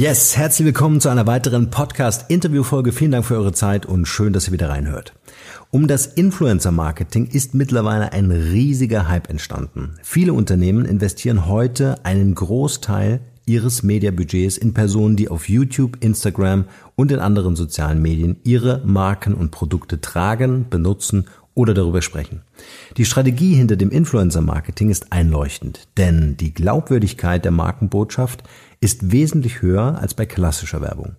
Yes, herzlich willkommen zu einer weiteren Podcast-Interview-Folge. Vielen Dank für eure Zeit und schön, dass ihr wieder reinhört. Um das Influencer-Marketing ist mittlerweile ein riesiger Hype entstanden. Viele Unternehmen investieren heute einen Großteil ihres Mediabudgets in Personen, die auf YouTube, Instagram und in anderen sozialen Medien ihre Marken und Produkte tragen, benutzen oder darüber sprechen. Die Strategie hinter dem Influencer-Marketing ist einleuchtend, denn die Glaubwürdigkeit der Markenbotschaft ist wesentlich höher als bei klassischer Werbung.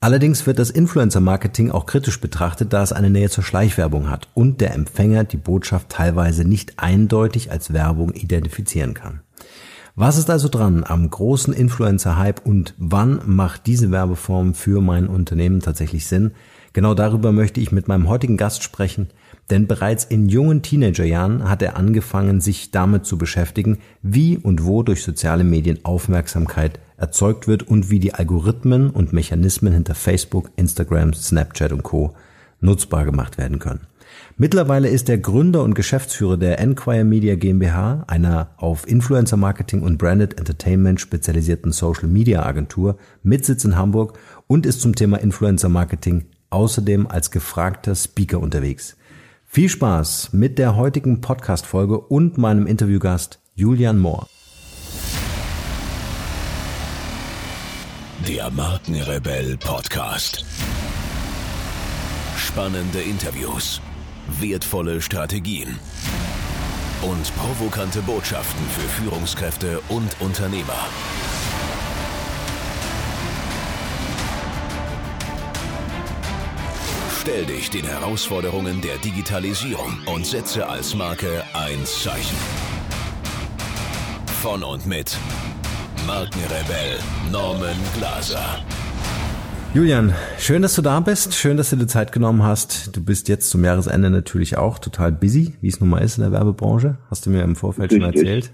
Allerdings wird das Influencer-Marketing auch kritisch betrachtet, da es eine Nähe zur Schleichwerbung hat und der Empfänger die Botschaft teilweise nicht eindeutig als Werbung identifizieren kann. Was ist also dran am großen Influencer-Hype und wann macht diese Werbeform für mein Unternehmen tatsächlich Sinn? Genau darüber möchte ich mit meinem heutigen Gast sprechen, denn bereits in jungen Teenagerjahren hat er angefangen, sich damit zu beschäftigen, wie und wo durch soziale Medien Aufmerksamkeit erzeugt wird und wie die Algorithmen und Mechanismen hinter Facebook, Instagram, Snapchat und Co. nutzbar gemacht werden können. Mittlerweile ist er Gründer und Geschäftsführer der Enquire Media GmbH, einer auf Influencer Marketing und Branded Entertainment spezialisierten Social Media Agentur mit Sitz in Hamburg und ist zum Thema Influencer Marketing außerdem als gefragter Speaker unterwegs. Viel Spaß mit der heutigen Podcast-Folge und meinem Interviewgast Julian Mohr. Der Markenrebell Podcast. Spannende Interviews, wertvolle Strategien und provokante Botschaften für Führungskräfte und Unternehmer. Stell dich den Herausforderungen der Digitalisierung und setze als Marke ein Zeichen. Von und mit Markenrebell Norman Glaser. Julian, schön, dass du da bist. Schön, dass du dir Zeit genommen hast. Du bist jetzt zum Jahresende natürlich auch total busy, wie es nun mal ist in der Werbebranche. Hast du mir im Vorfeld richtig. schon erzählt.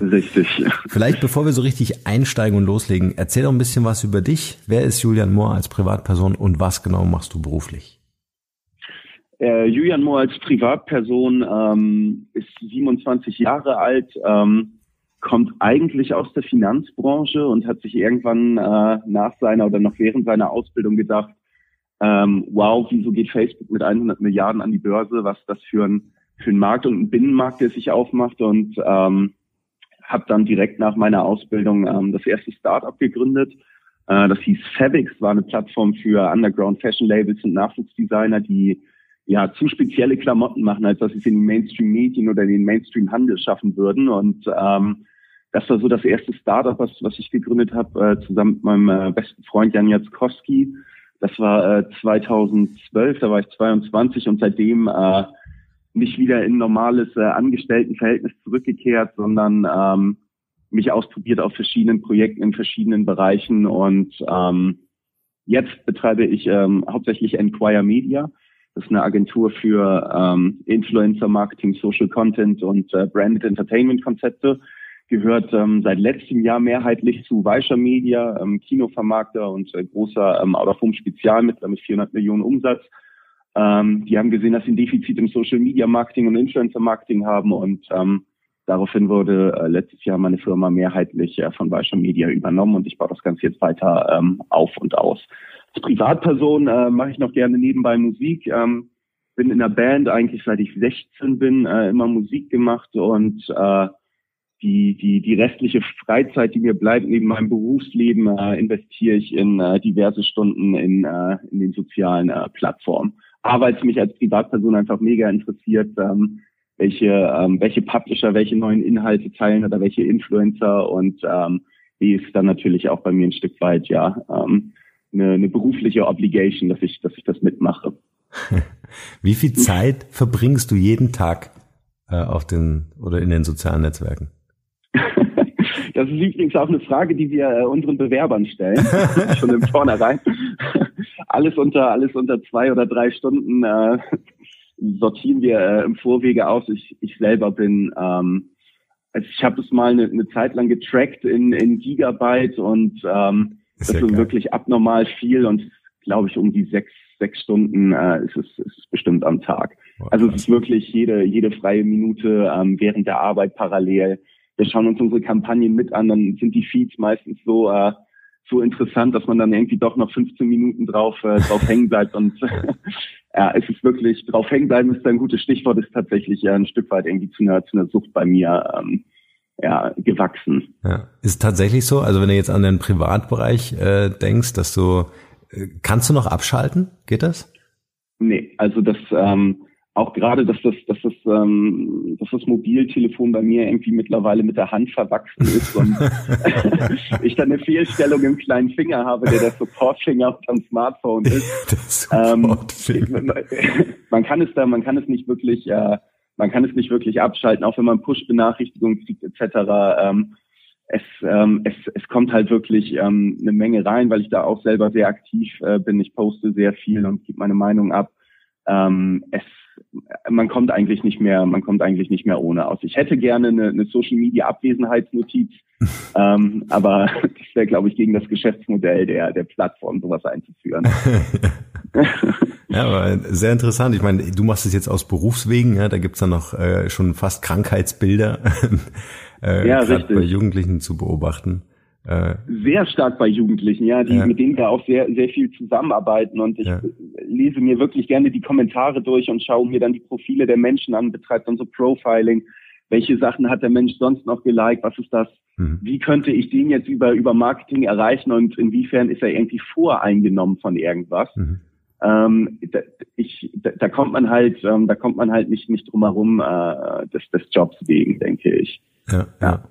Richtig. Vielleicht bevor wir so richtig einsteigen und loslegen, erzähl doch ein bisschen was über dich. Wer ist Julian Mohr als Privatperson und was genau machst du beruflich? Äh, Julian Mohr als Privatperson ähm, ist 27 Jahre alt. Ähm, kommt eigentlich aus der Finanzbranche und hat sich irgendwann äh, nach seiner oder noch während seiner Ausbildung gedacht, ähm, wow, wieso geht Facebook mit 100 Milliarden an die Börse? Was das für ein, für ein Markt und ein Binnenmarkt, der sich aufmacht und ähm, habe dann direkt nach meiner Ausbildung ähm, das erste Startup gegründet. Äh, das hieß Fabix, war eine Plattform für Underground Fashion Labels und Nachwuchsdesigner, die ja zu spezielle Klamotten machen, als dass sie es in den Mainstream-Medien oder den Mainstream-Handel schaffen würden. Und ähm, das war so das erste Startup, was, was ich gegründet habe, äh, zusammen mit meinem äh, besten Freund Jan Jackowski. Das war äh, 2012, da war ich 22 und seitdem äh, nicht wieder in normales äh, Angestelltenverhältnis zurückgekehrt, sondern ähm, mich ausprobiert auf verschiedenen Projekten in verschiedenen Bereichen und ähm, jetzt betreibe ich ähm, hauptsächlich Enquire Media. Das ist eine Agentur für ähm, Influencer Marketing, Social Content und äh, Branded Entertainment Konzepte gehört ähm, seit letztem Jahr mehrheitlich zu Weischer Media, ähm, Kinovermarkter und äh, großer ähm, Out-of-Home-Spezial mit, mit 400 Millionen Umsatz. Ähm, die haben gesehen, dass sie ein Defizit im Social-Media-Marketing und Influencer-Marketing haben und ähm, daraufhin wurde äh, letztes Jahr meine Firma mehrheitlich äh, von Weischer Media übernommen und ich baue das Ganze jetzt weiter ähm, auf und aus. Als Privatperson äh, mache ich noch gerne nebenbei Musik. Ähm, bin in der Band eigentlich seit ich 16 bin, äh, immer Musik gemacht und äh, die, die, die restliche Freizeit, die mir bleibt neben meinem Berufsleben, äh, investiere ich in äh, diverse Stunden in, äh, in den sozialen äh, Plattformen. Aber weil es mich als Privatperson einfach mega interessiert, ähm, welche, ähm, welche Publisher, welche neuen Inhalte teilen oder welche Influencer und ähm, die ist dann natürlich auch bei mir ein Stück weit ja ähm, eine, eine berufliche Obligation, dass ich, dass ich das mitmache. Wie viel Zeit verbringst du jeden Tag äh, auf den oder in den sozialen Netzwerken? Das ist übrigens auch eine Frage, die wir äh, unseren Bewerbern stellen, schon im Vornherein. alles unter alles unter zwei oder drei Stunden äh, sortieren wir äh, im Vorwege aus. Ich, ich selber bin, ähm, also ich habe es mal eine, eine Zeit lang getrackt in, in Gigabyte und ähm, ist das ja ist geil. wirklich abnormal viel und glaube ich um die sechs sechs Stunden äh, ist, es, ist es bestimmt am Tag. Oh, also es ist wirklich jede jede freie Minute ähm, während der Arbeit parallel wir schauen uns unsere Kampagnen mit an, dann sind die Feeds meistens so, äh, so interessant, dass man dann irgendwie doch noch 15 Minuten drauf, äh, drauf hängen bleibt und ja, es ist wirklich, drauf hängen bleiben ist ein gutes Stichwort, ist tatsächlich ja ein Stück weit irgendwie zu einer, zu einer Sucht bei mir ähm, ja, gewachsen. Ja, ist tatsächlich so, also wenn du jetzt an den Privatbereich äh, denkst, dass du, äh, kannst du noch abschalten? Geht das? Nee, also das, ähm, auch gerade, dass das, dass das, ähm, dass das Mobiltelefon bei mir irgendwie mittlerweile mit der Hand verwachsen ist und ich dann eine Fehlstellung im kleinen Finger habe, der der Supportfinger am Smartphone ist. ähm, man kann es da, man kann es nicht wirklich, äh, man kann es nicht wirklich abschalten, auch wenn man Push-Benachrichtigungen kriegt etc. Ähm, es, ähm, es, es kommt halt wirklich ähm, eine Menge rein, weil ich da auch selber sehr aktiv äh, bin. Ich poste sehr viel und gebe meine Meinung ab. Ähm, es man kommt eigentlich nicht mehr, man kommt eigentlich nicht mehr ohne aus. Ich hätte gerne eine, eine Social Media Abwesenheitsnotiz, ähm, aber das wäre, glaube ich, gegen das Geschäftsmodell der, der Plattform, sowas einzuführen. ja, aber sehr interessant. Ich meine, du machst es jetzt aus Berufswegen, ja, da gibt's dann noch äh, schon fast Krankheitsbilder äh, ja, bei Jugendlichen zu beobachten. Äh, sehr stark bei Jugendlichen, ja, die, ja. mit denen wir auch sehr, sehr viel zusammenarbeiten und ich ja. lese mir wirklich gerne die Kommentare durch und schaue mir dann die Profile der Menschen an, betreibt dann so Profiling. Welche Sachen hat der Mensch sonst noch geliked? Was ist das? Mhm. Wie könnte ich den jetzt über, über Marketing erreichen und inwiefern ist er irgendwie voreingenommen von irgendwas? Mhm. Ähm, da, ich, da, da, kommt man halt, ähm, da kommt man halt nicht, nicht drum herum, äh, des, des Jobs wegen, denke ich. ja. ja.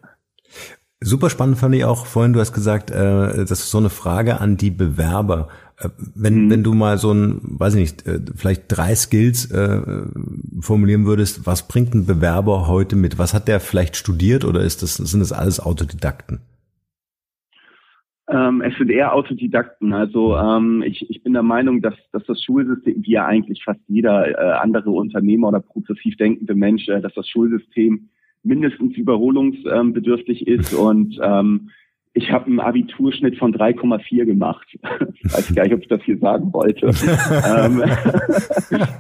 Super spannend fand ich auch vorhin, du hast gesagt, äh, das ist so eine Frage an die Bewerber. Äh, wenn, mhm. wenn du mal so ein, weiß ich nicht, äh, vielleicht drei Skills äh, formulieren würdest, was bringt ein Bewerber heute mit? Was hat der vielleicht studiert oder ist das, sind das alles Autodidakten? Ähm, es sind eher Autodidakten. Also ähm, ich, ich bin der Meinung, dass, dass das Schulsystem, wie ja eigentlich fast jeder äh, andere Unternehmer oder progressiv denkende Mensch, äh, dass das Schulsystem mindestens überholungsbedürftig ist und ähm, ich habe einen Abiturschnitt von 3,4 gemacht. Ich weiß gar nicht, ob ich das hier sagen wollte. ähm,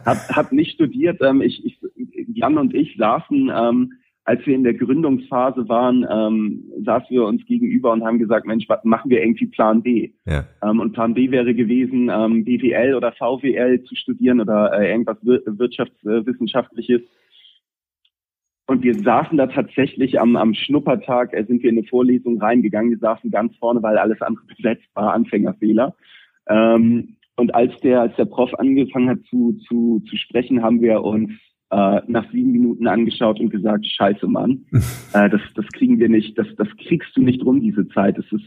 hab, hab nicht studiert. Ähm, ich, ich, Jan und ich saßen, ähm, als wir in der Gründungsphase waren, ähm, saßen wir uns gegenüber und haben gesagt, Mensch, was machen wir irgendwie Plan B? Ja. Ähm, und Plan B wäre gewesen, ähm, BWL oder VWL zu studieren oder äh, irgendwas wirtschaftswissenschaftliches. Und wir saßen da tatsächlich am, am Schnuppertag, äh, sind wir in eine Vorlesung reingegangen. Wir saßen ganz vorne, weil alles andere besetzt war, Anfängerfehler. Ähm, und als der, als der Prof angefangen hat zu, zu, zu sprechen, haben wir uns äh, nach sieben Minuten angeschaut und gesagt, scheiße Mann, äh, das, das kriegen wir nicht, das, das kriegst du nicht rum, diese Zeit. Es ist,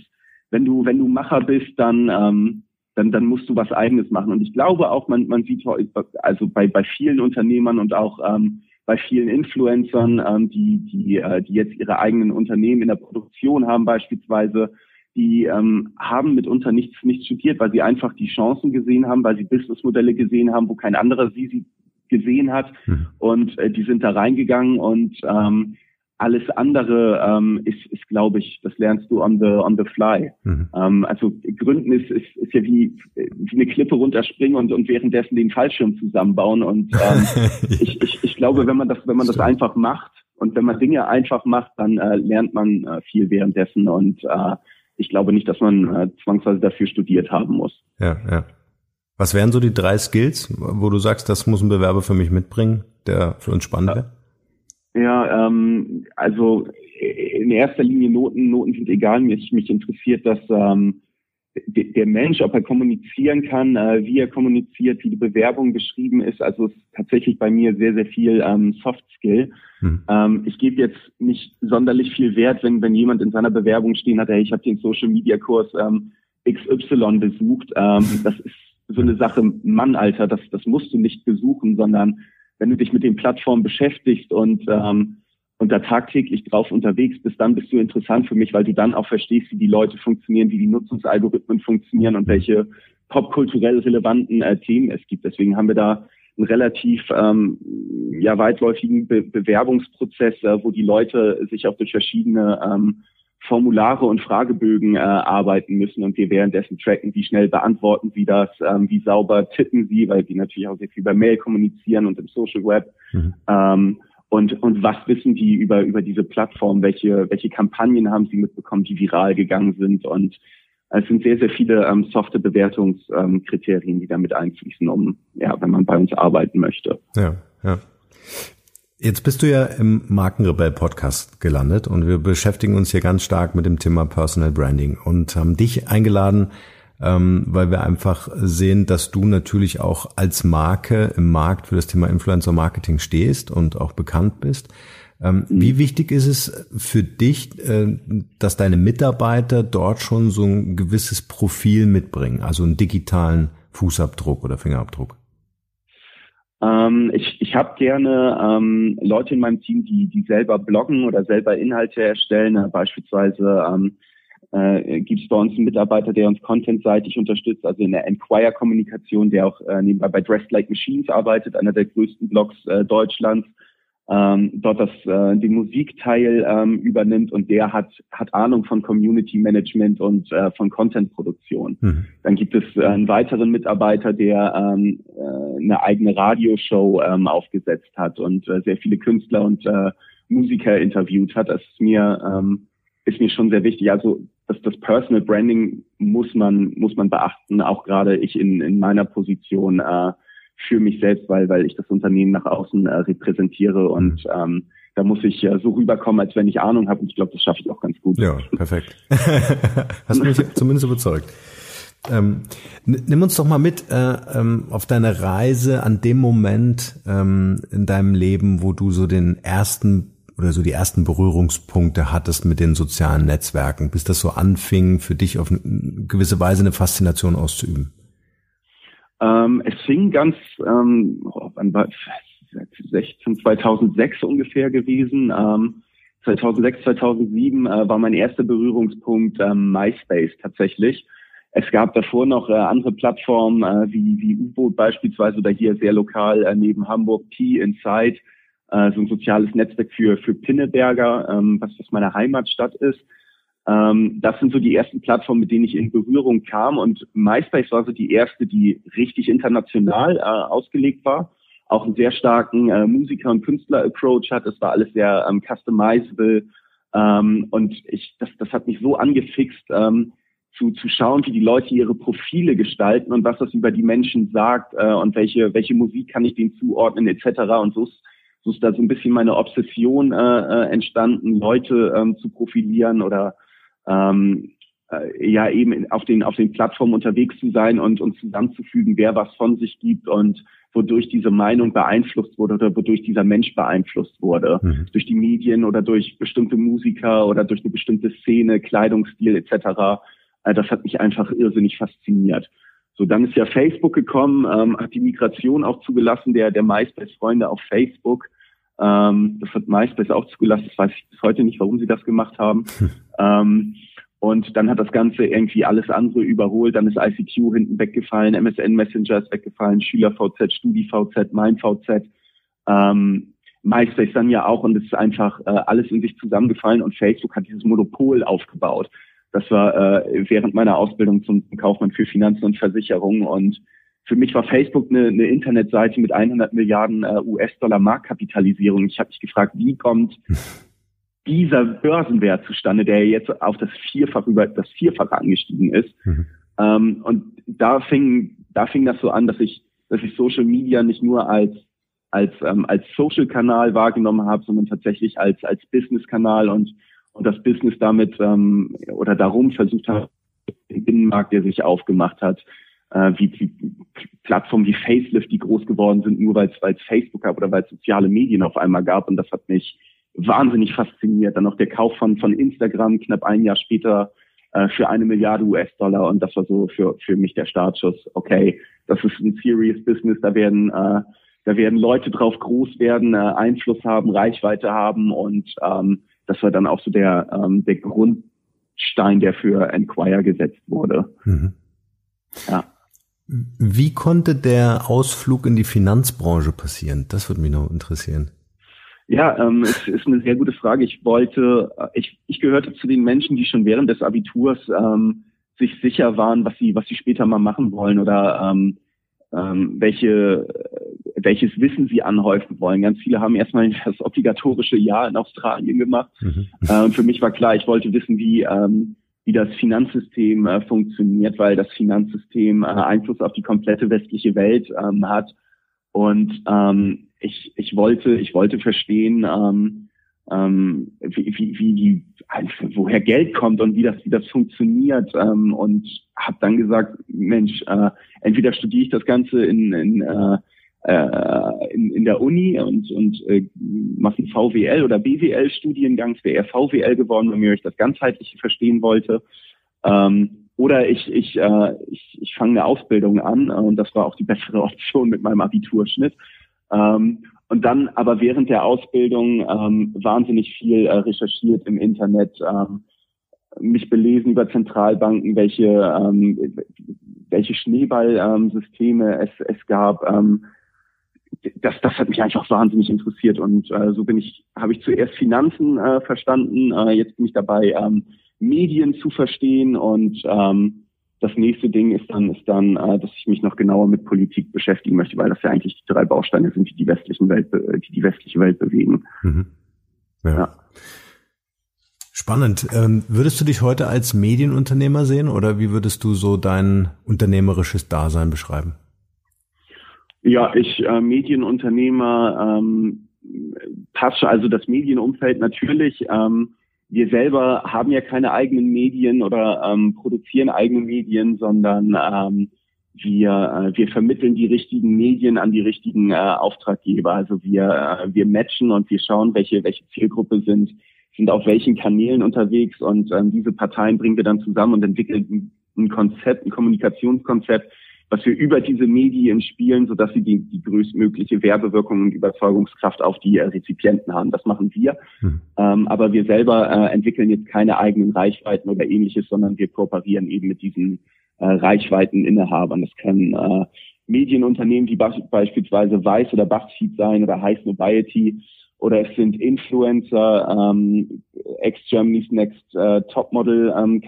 wenn du, wenn du Macher bist, dann, ähm, dann, dann musst du was eigenes machen. Und ich glaube auch, man, man sieht also bei, bei vielen Unternehmern und auch ähm, bei vielen Influencern, ähm, die, die, äh, die jetzt ihre eigenen Unternehmen in der Produktion haben beispielsweise, die ähm, haben mitunter nichts, nichts studiert, weil sie einfach die Chancen gesehen haben, weil sie Businessmodelle gesehen haben, wo kein anderer sie, sie gesehen hat. Mhm. Und äh, die sind da reingegangen und ähm, alles andere ähm, ist, ist glaube ich, das lernst du on the on the fly. Mhm. Ähm, also Gründen ist, ist, ist ja wie, wie eine Klippe runterspringen und, und währenddessen den Fallschirm zusammenbauen. Und ähm, ich, ich, ich glaube, wenn man das wenn man das einfach macht und wenn man Dinge einfach macht, dann äh, lernt man äh, viel währenddessen. Und äh, ich glaube nicht, dass man äh, zwangsweise dafür studiert haben muss. Ja, ja. Was wären so die drei Skills, wo du sagst, das muss ein Bewerber für mich mitbringen, der für uns spannend wäre? Ja, ähm, also in erster Linie Noten. Noten sind egal. Mich, mich interessiert, dass ähm, der Mensch, ob er kommunizieren kann, äh, wie er kommuniziert, wie die Bewerbung geschrieben ist. Also es ist tatsächlich bei mir sehr, sehr viel ähm, Soft Skill. Hm. Ähm, ich gebe jetzt nicht sonderlich viel Wert, wenn, wenn jemand in seiner Bewerbung stehen hat, hey, ich habe den Social Media Kurs ähm, XY besucht. Ähm, das ist so eine Sache, Mann, Alter, das, das musst du nicht besuchen, sondern wenn du dich mit den Plattformen beschäftigst und, ähm, und da tagtäglich drauf unterwegs bist, dann bist du interessant für mich, weil du dann auch verstehst, wie die Leute funktionieren, wie die Nutzungsalgorithmen funktionieren und welche popkulturell relevanten äh, Themen es gibt. Deswegen haben wir da einen relativ ähm, ja, weitläufigen Be Bewerbungsprozess, äh, wo die Leute sich auch durch verschiedene ähm, Formulare und Fragebögen äh, arbeiten müssen und wir währenddessen tracken, wie schnell beantworten sie das, ähm, wie sauber tippen sie, weil die natürlich auch sehr viel bei Mail kommunizieren und im Social Web. Mhm. Ähm, und, und was wissen die über, über diese Plattform? Welche, welche Kampagnen haben sie mitbekommen, die viral gegangen sind? Und Es sind sehr, sehr viele ähm, softe Bewertungskriterien, ähm, die damit einfließen, um, ja, wenn man bei uns arbeiten möchte. Ja, ja. Jetzt bist du ja im Markenrebell Podcast gelandet und wir beschäftigen uns hier ganz stark mit dem Thema Personal Branding und haben dich eingeladen, ähm, weil wir einfach sehen, dass du natürlich auch als Marke im Markt für das Thema Influencer Marketing stehst und auch bekannt bist. Ähm, mhm. Wie wichtig ist es für dich, äh, dass deine Mitarbeiter dort schon so ein gewisses Profil mitbringen, also einen digitalen Fußabdruck oder Fingerabdruck? Ähm, ich ich habe gerne ähm, Leute in meinem Team, die, die selber bloggen oder selber Inhalte erstellen. Äh, beispielsweise ähm, äh, gibt es bei uns einen Mitarbeiter, der uns contentseitig unterstützt, also in der Enquire-Kommunikation, der auch äh, nebenbei bei Dressed Like Machines arbeitet, einer der größten Blogs äh, Deutschlands ähm, dort das äh, den Musikteil ähm, übernimmt und der hat hat Ahnung von Community Management und äh, von Content Produktion. Mhm. Dann gibt es äh, einen weiteren Mitarbeiter, der ähm, äh, eine eigene Radioshow ähm, aufgesetzt hat und äh, sehr viele Künstler und äh, Musiker interviewt hat. Das ist mir ähm, ist mir schon sehr wichtig. Also das, das Personal Branding muss man muss man beachten, auch gerade ich in in meiner Position. Äh, für mich selbst, weil, weil ich das Unternehmen nach außen äh, repräsentiere und mhm. ähm, da muss ich äh, so rüberkommen, als wenn ich Ahnung habe und ich glaube, das schaffe ich auch ganz gut. Ja, perfekt. Hast mich zumindest überzeugt. Ähm, nimm uns doch mal mit äh, ähm, auf deine Reise an dem Moment ähm, in deinem Leben, wo du so den ersten oder so die ersten Berührungspunkte hattest mit den sozialen Netzwerken, bis das so anfing, für dich auf eine gewisse Weise eine Faszination auszuüben. Ähm, es fing ganz, ähm, wann war 16, 2006 ungefähr gewesen. Ähm, 2006, 2007 äh, war mein erster Berührungspunkt ähm, MySpace tatsächlich. Es gab davor noch äh, andere Plattformen äh, wie, wie U-Boot beispielsweise oder hier sehr lokal äh, neben Hamburg T Inside, äh, so ein soziales Netzwerk für, für Pinneberger, ähm, was, was meine Heimatstadt ist. Ähm, das sind so die ersten Plattformen, mit denen ich in Berührung kam. Und MySpace war so die erste, die richtig international äh, ausgelegt war. Auch einen sehr starken äh, Musiker- und Künstler-Approach hat. Es war alles sehr ähm, customizable. Ähm, und ich, das, das hat mich so angefixt, ähm, zu, zu schauen, wie die Leute ihre Profile gestalten und was das über die Menschen sagt äh, und welche, welche Musik kann ich denen zuordnen etc. Und so ist, so ist da so ein bisschen meine Obsession äh, äh entstanden, Leute ähm, zu profilieren oder ähm, äh, ja eben auf den auf den Plattformen unterwegs zu sein und und zusammenzufügen, wer was von sich gibt und wodurch diese Meinung beeinflusst wurde oder wodurch dieser Mensch beeinflusst wurde mhm. durch die Medien oder durch bestimmte Musiker oder durch eine bestimmte Szene, Kleidungsstil etc. Äh, das hat mich einfach irrsinnig fasziniert. So, dann ist ja Facebook gekommen, ähm, hat die Migration auch zugelassen, der der MySpace-Freunde auf Facebook. Ähm, das hat MySpace auch zugelassen. Das weiß ich bis heute nicht, warum sie das gemacht haben. Hm. Ähm, und dann hat das Ganze irgendwie alles andere überholt. Dann ist ICQ hinten weggefallen, MSN Messenger ist weggefallen, SchülerVZ, StudiVZ, MeinVZ, ähm, MySpace dann ja auch. Und es ist einfach äh, alles in sich zusammengefallen und Facebook hat dieses Monopol aufgebaut. Das war äh, während meiner Ausbildung zum Kaufmann für Finanzen und Versicherungen und für mich war Facebook eine, eine Internetseite mit 100 Milliarden äh, US-Dollar Marktkapitalisierung. Ich habe mich gefragt, wie kommt dieser Börsenwert zustande, der jetzt auf das Vierfach über das Vierfache angestiegen ist. Mhm. Ähm, und da fing, da fing das so an, dass ich, dass ich Social Media nicht nur als als ähm, als Social Kanal wahrgenommen habe, sondern tatsächlich als als Business Kanal und und das Business damit ähm, oder darum versucht habe, den Binnenmarkt, der sich aufgemacht hat, äh, wie, wie Plattformen wie Facelift, die groß geworden sind, nur weil es Facebook gab oder weil es soziale Medien auf einmal gab. Und das hat mich wahnsinnig fasziniert. Dann noch der Kauf von, von Instagram knapp ein Jahr später äh, für eine Milliarde US-Dollar. Und das war so für, für mich der Startschuss. Okay, das ist ein serious Business. Da werden, äh, da werden Leute drauf groß werden, äh, Einfluss haben, Reichweite haben. Und ähm, das war dann auch so der, ähm, der Grundstein, der für Enquire gesetzt wurde. Mhm. Ja. Wie konnte der Ausflug in die Finanzbranche passieren? Das würde mich noch interessieren. Ja, ähm, es ist eine sehr gute Frage. Ich wollte, äh, ich, ich gehörte zu den Menschen, die schon während des Abiturs ähm, sich sicher waren, was sie, was sie später mal machen wollen oder ähm, ähm, welche, welches Wissen sie anhäufen wollen. Ganz viele haben erstmal das obligatorische Jahr in Australien gemacht. Mhm. Äh, und für mich war klar, ich wollte wissen, wie, ähm, wie das Finanzsystem äh, funktioniert, weil das Finanzsystem äh, Einfluss auf die komplette westliche Welt ähm, hat. Und ähm, ich, ich wollte, ich wollte verstehen, ähm, ähm, wie, wie, wie die, also woher Geld kommt und wie das, wie das funktioniert. Ähm, und habe dann gesagt, Mensch, äh, entweder studiere ich das Ganze in, in äh, in, in der Uni und, und äh, mache einen VWL oder BWL-Studiengang. Es wäre eher VWL geworden, wenn ich das ganzheitliche verstehen wollte. Ähm, oder ich, ich, äh, ich, ich fange eine Ausbildung an äh, und das war auch die bessere Option mit meinem Abiturschnitt. Ähm, und dann aber während der Ausbildung ähm, wahnsinnig viel äh, recherchiert im Internet, ähm, mich belesen über Zentralbanken, welche, ähm, welche Schneeballsysteme ähm, es, es gab, ähm, das, das hat mich einfach wahnsinnig interessiert und äh, so bin ich, habe ich zuerst Finanzen äh, verstanden, äh, jetzt bin ich dabei, ähm, Medien zu verstehen und ähm, das nächste Ding ist dann, ist dann, äh, dass ich mich noch genauer mit Politik beschäftigen möchte, weil das ja eigentlich die drei Bausteine sind, die die westlichen Welt, die die westliche Welt bewegen. Mhm. Ja. ja. Spannend. Ähm, würdest du dich heute als Medienunternehmer sehen oder wie würdest du so dein unternehmerisches Dasein beschreiben? Ja, ich äh, Medienunternehmer ähm, passe also das Medienumfeld natürlich. Ähm, wir selber haben ja keine eigenen Medien oder ähm, produzieren eigene Medien, sondern ähm, wir, äh, wir vermitteln die richtigen Medien an die richtigen äh, Auftraggeber. Also wir, äh, wir matchen und wir schauen, welche, welche Zielgruppe sind, sind auf welchen Kanälen unterwegs und ähm, diese Parteien bringen wir dann zusammen und entwickeln ein Konzept, ein Kommunikationskonzept, was wir über diese Medien spielen, sodass sie die, die größtmögliche Werbewirkung und Überzeugungskraft auf die äh, Rezipienten haben. Das machen wir. Mhm. Ähm, aber wir selber äh, entwickeln jetzt keine eigenen Reichweiten oder ähnliches, sondern wir kooperieren eben mit diesen äh, Reichweiteninhabern. Das können äh, Medienunternehmen wie beispielsweise Weiß oder Bachfeed sein oder High Nobiety oder es sind Influencer, ähm, ex-Germany's Next äh, Topmodel ähm,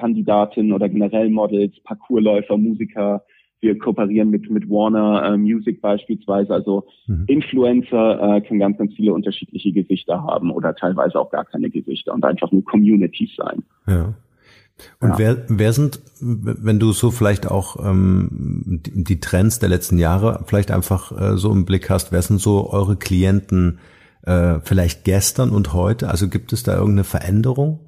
oder generell Models, Parkourläufer, Musiker, wir kooperieren mit, mit Warner äh, Music beispielsweise. Also mhm. Influencer äh, können ganz, ganz viele unterschiedliche Gesichter haben oder teilweise auch gar keine Gesichter und einfach nur Communities sein. Ja. Und ja. wer, wer sind, wenn du so vielleicht auch ähm, die, die Trends der letzten Jahre vielleicht einfach äh, so im Blick hast, wer sind so eure Klienten äh, vielleicht gestern und heute? Also gibt es da irgendeine Veränderung?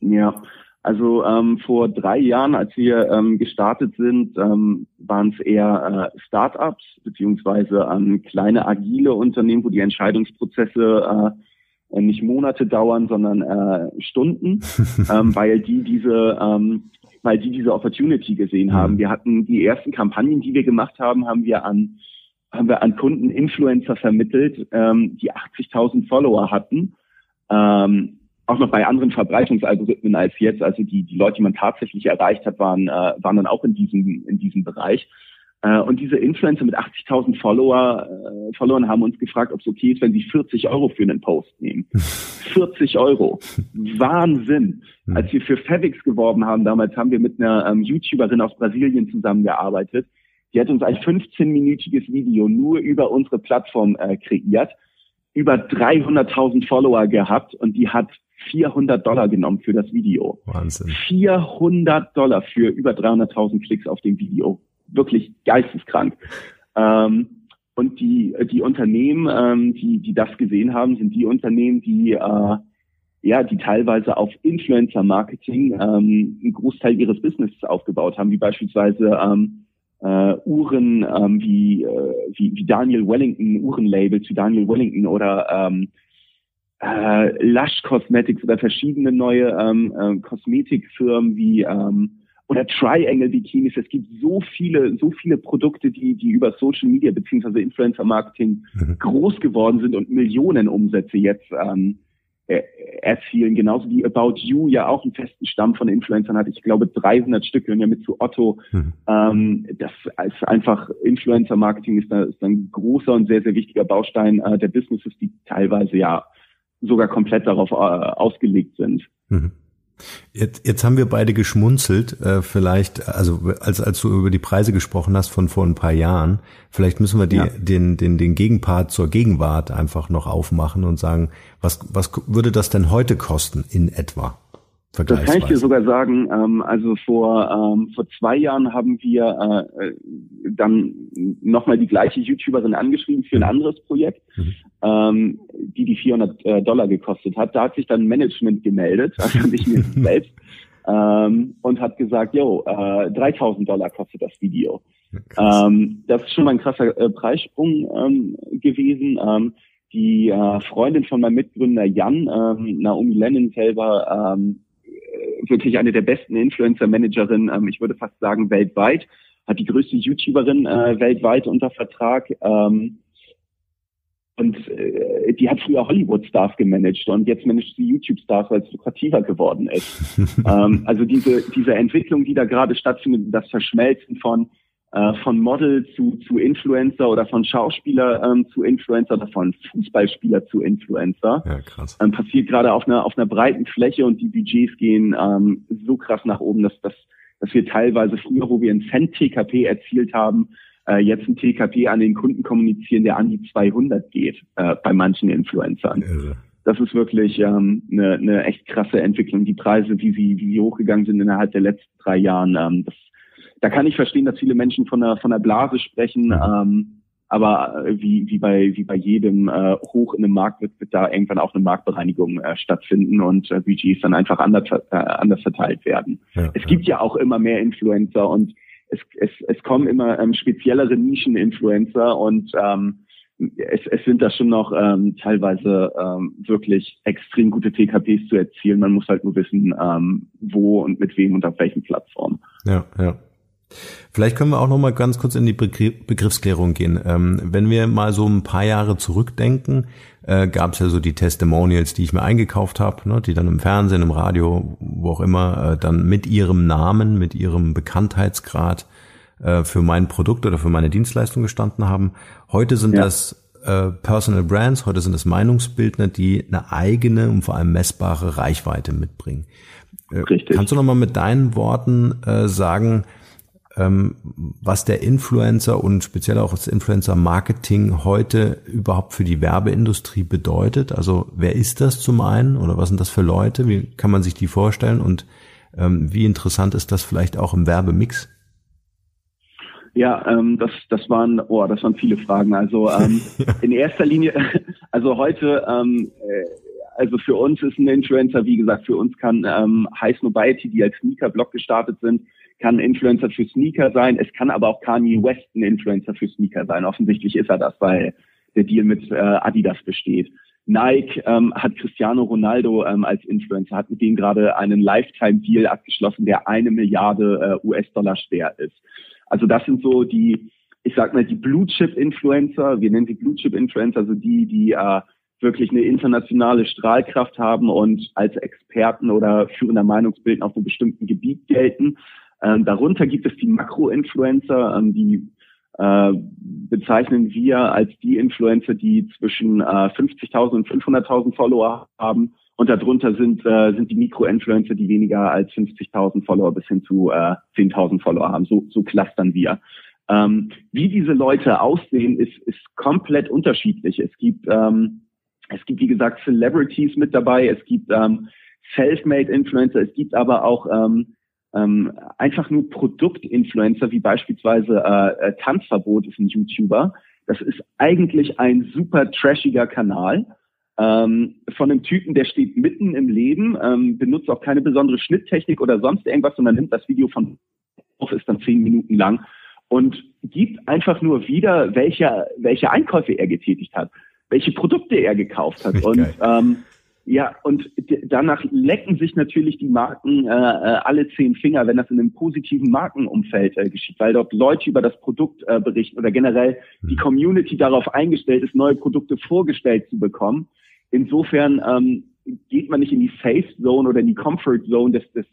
Ja, also ähm, vor drei Jahren, als wir ähm, gestartet sind, ähm, waren es eher äh, Start-ups beziehungsweise ähm, kleine agile Unternehmen, wo die Entscheidungsprozesse äh, nicht Monate dauern, sondern äh, Stunden, ähm, weil die diese ähm, weil die diese Opportunity gesehen haben. Mhm. Wir hatten die ersten Kampagnen, die wir gemacht haben, haben wir an haben wir an Kunden Influencer vermittelt, ähm, die 80.000 Follower hatten. Ähm, auch noch bei anderen Verbreitungsalgorithmen als jetzt. Also die, die Leute, die man tatsächlich erreicht hat, waren, äh, waren dann auch in diesem, in diesem Bereich. Äh, und diese Influencer mit 80.000 Follower, äh, Followern haben uns gefragt, ob es okay ist, wenn sie 40 Euro für einen Post nehmen. 40 Euro. Wahnsinn. Hm. Als wir für Favix geworben haben, damals haben wir mit einer ähm, YouTuberin aus Brasilien zusammengearbeitet. Die hat uns ein 15-minütiges Video nur über unsere Plattform äh, kreiert, über 300.000 Follower gehabt und die hat 400 Dollar genommen für das Video. Wahnsinn. 400 Dollar für über 300.000 Klicks auf dem Video. Wirklich geisteskrank. Ähm, und die, die Unternehmen, ähm, die, die das gesehen haben, sind die Unternehmen, die, äh, ja, die teilweise auf Influencer-Marketing ähm, einen Großteil ihres Businesses aufgebaut haben, wie beispielsweise ähm, äh, Uhren ähm, wie, äh, wie, wie Daniel Wellington, Uhrenlabels wie Daniel Wellington oder ähm, äh, Lush Cosmetics oder verschiedene neue ähm, äh, Kosmetikfirmen wie ähm, oder Triangle Bikinis. Es gibt so viele, so viele Produkte, die, die über Social Media beziehungsweise Influencer Marketing mhm. groß geworden sind und Millionen Umsätze jetzt ähm, äh, erzielen. Genauso wie About You ja auch einen festen Stamm von Influencern hat. Ich glaube 300 Stück gehören ja mit zu Otto. Mhm. Ähm, das ist einfach Influencer Marketing ist, da, ist ein großer und sehr, sehr wichtiger Baustein äh, der Businesses, die teilweise ja sogar komplett darauf äh, ausgelegt sind. Mhm. Jetzt, jetzt haben wir beide geschmunzelt, äh, vielleicht, also als, als du über die Preise gesprochen hast von vor ein paar Jahren, vielleicht müssen wir die, ja. den, den, den Gegenpart zur Gegenwart einfach noch aufmachen und sagen, was, was würde das denn heute kosten in etwa? Das kann ich dir sogar sagen. Ähm, also vor ähm, vor zwei Jahren haben wir äh, dann nochmal die gleiche YouTuberin angeschrieben für ein mhm. anderes Projekt, mhm. ähm, die die 400 äh, Dollar gekostet hat. Da hat sich dann Management gemeldet, also nicht mir selbst, ähm, und hat gesagt, yo, äh, 3000 Dollar kostet das Video. Ähm, das ist schon mal ein krasser äh, Preissprung ähm, gewesen. Ähm, die äh, Freundin von meinem Mitgründer Jan, ähm, Naomi Lennon selber, ähm, äh, wirklich eine der besten Influencer-Managerinnen, ähm, ich würde fast sagen weltweit, hat die größte YouTuberin äh, weltweit unter Vertrag. Ähm, und äh, die hat früher Hollywood-Stars gemanagt und jetzt managt sie YouTube-Stars, weil es lukrativer geworden ist. ähm, also diese, diese Entwicklung, die da gerade stattfindet, das Verschmelzen von äh, von Model zu, zu Influencer oder von Schauspieler ähm, zu Influencer oder von Fußballspieler zu Influencer. Ja, krass. Ähm, passiert gerade auf einer, auf einer breiten Fläche und die Budgets gehen ähm, so krass nach oben, dass, dass, dass wir teilweise früher, wo wir einen Cent TKP erzielt haben, äh, jetzt ein TKP an den Kunden kommunizieren, der an die 200 geht äh, bei manchen Influencern. Irre. Das ist wirklich ähm, eine, eine echt krasse Entwicklung. Die Preise, wie sie, wie sie hochgegangen sind innerhalb der letzten drei Jahren, ähm, das da kann ich verstehen, dass viele Menschen von der, von der Blase sprechen. Ähm, aber äh, wie, wie bei wie bei jedem äh, hoch in einem Markt wird, wird da irgendwann auch eine Marktbereinigung äh, stattfinden und äh, Budgets dann einfach anders, äh, anders verteilt werden. Ja, es ja. gibt ja auch immer mehr Influencer und es, es, es kommen immer ähm, speziellere Nischen-Influencer und ähm, es, es sind da schon noch ähm, teilweise ähm, wirklich extrem gute TKPs zu erzielen. Man muss halt nur wissen, ähm, wo und mit wem und auf welchen Plattformen. Ja, ja. Vielleicht können wir auch noch mal ganz kurz in die Begriffsklärung gehen. Ähm, wenn wir mal so ein paar Jahre zurückdenken, äh, gab es ja so die Testimonials, die ich mir eingekauft habe, ne, die dann im Fernsehen, im Radio, wo auch immer, äh, dann mit ihrem Namen, mit ihrem Bekanntheitsgrad äh, für mein Produkt oder für meine Dienstleistung gestanden haben. Heute sind ja. das äh, Personal Brands, heute sind das Meinungsbildner, die eine eigene und vor allem messbare Reichweite mitbringen. Äh, Richtig. Kannst du noch mal mit deinen Worten äh, sagen, was der Influencer und speziell auch das Influencer-Marketing heute überhaupt für die Werbeindustrie bedeutet. Also wer ist das zum einen oder was sind das für Leute? Wie kann man sich die vorstellen und ähm, wie interessant ist das vielleicht auch im Werbemix? Ja, ähm, das, das waren, oh, das waren viele Fragen. Also ähm, in erster Linie, also heute, ähm, äh, also für uns ist ein Influencer, wie gesagt, für uns kann ähm, High Snobiety, die als Sneaker-Blog gestartet sind, kann Influencer für Sneaker sein. Es kann aber auch Kanye West ein Influencer für Sneaker sein. Offensichtlich ist er das, weil der Deal mit äh, Adidas besteht. Nike ähm, hat Cristiano Ronaldo ähm, als Influencer, hat mit denen gerade einen Lifetime-Deal abgeschlossen, der eine Milliarde äh, US-Dollar schwer ist. Also das sind so die, ich sag mal, die Blue-Chip-Influencer, wir nennen sie Blue-Chip-Influencer, also die, die äh, wirklich eine internationale Strahlkraft haben und als Experten oder führender Meinungsbildner auf einem bestimmten Gebiet gelten. Ähm, darunter gibt es die Makro-Influencer, ähm, die äh, bezeichnen wir als die Influencer, die zwischen äh, 50.000 und 500.000 Follower haben. Und darunter sind, äh, sind die Mikro-Influencer, die weniger als 50.000 Follower bis hin zu äh, 10.000 Follower haben. So, so clustern wir. Ähm, wie diese Leute aussehen, ist, ist komplett unterschiedlich. Es gibt, ähm, es gibt, wie gesagt, Celebrities mit dabei, es gibt ähm, Self-Made Influencer, es gibt aber auch ähm, einfach nur Produktinfluencer, wie beispielsweise äh, äh, Tanzverbot ist ein YouTuber. Das ist eigentlich ein super trashiger Kanal ähm, von einem Typen, der steht mitten im Leben, ähm, benutzt auch keine besondere Schnitttechnik oder sonst irgendwas, sondern nimmt das Video von auf, ist dann zehn Minuten lang und gibt einfach nur wieder, welche, welche Einkäufe er getätigt hat, welche Produkte er gekauft hat. Und ähm, ja, und danach lecken sich natürlich die Marken äh, äh, alle zehn Finger, wenn das in einem positiven Markenumfeld äh, geschieht, weil dort Leute über das Produkt äh, berichten oder generell die hm. Community darauf eingestellt ist, neue Produkte vorgestellt zu bekommen. Insofern ähm, geht man nicht in die Safe Zone oder in die Comfort Zone des, des,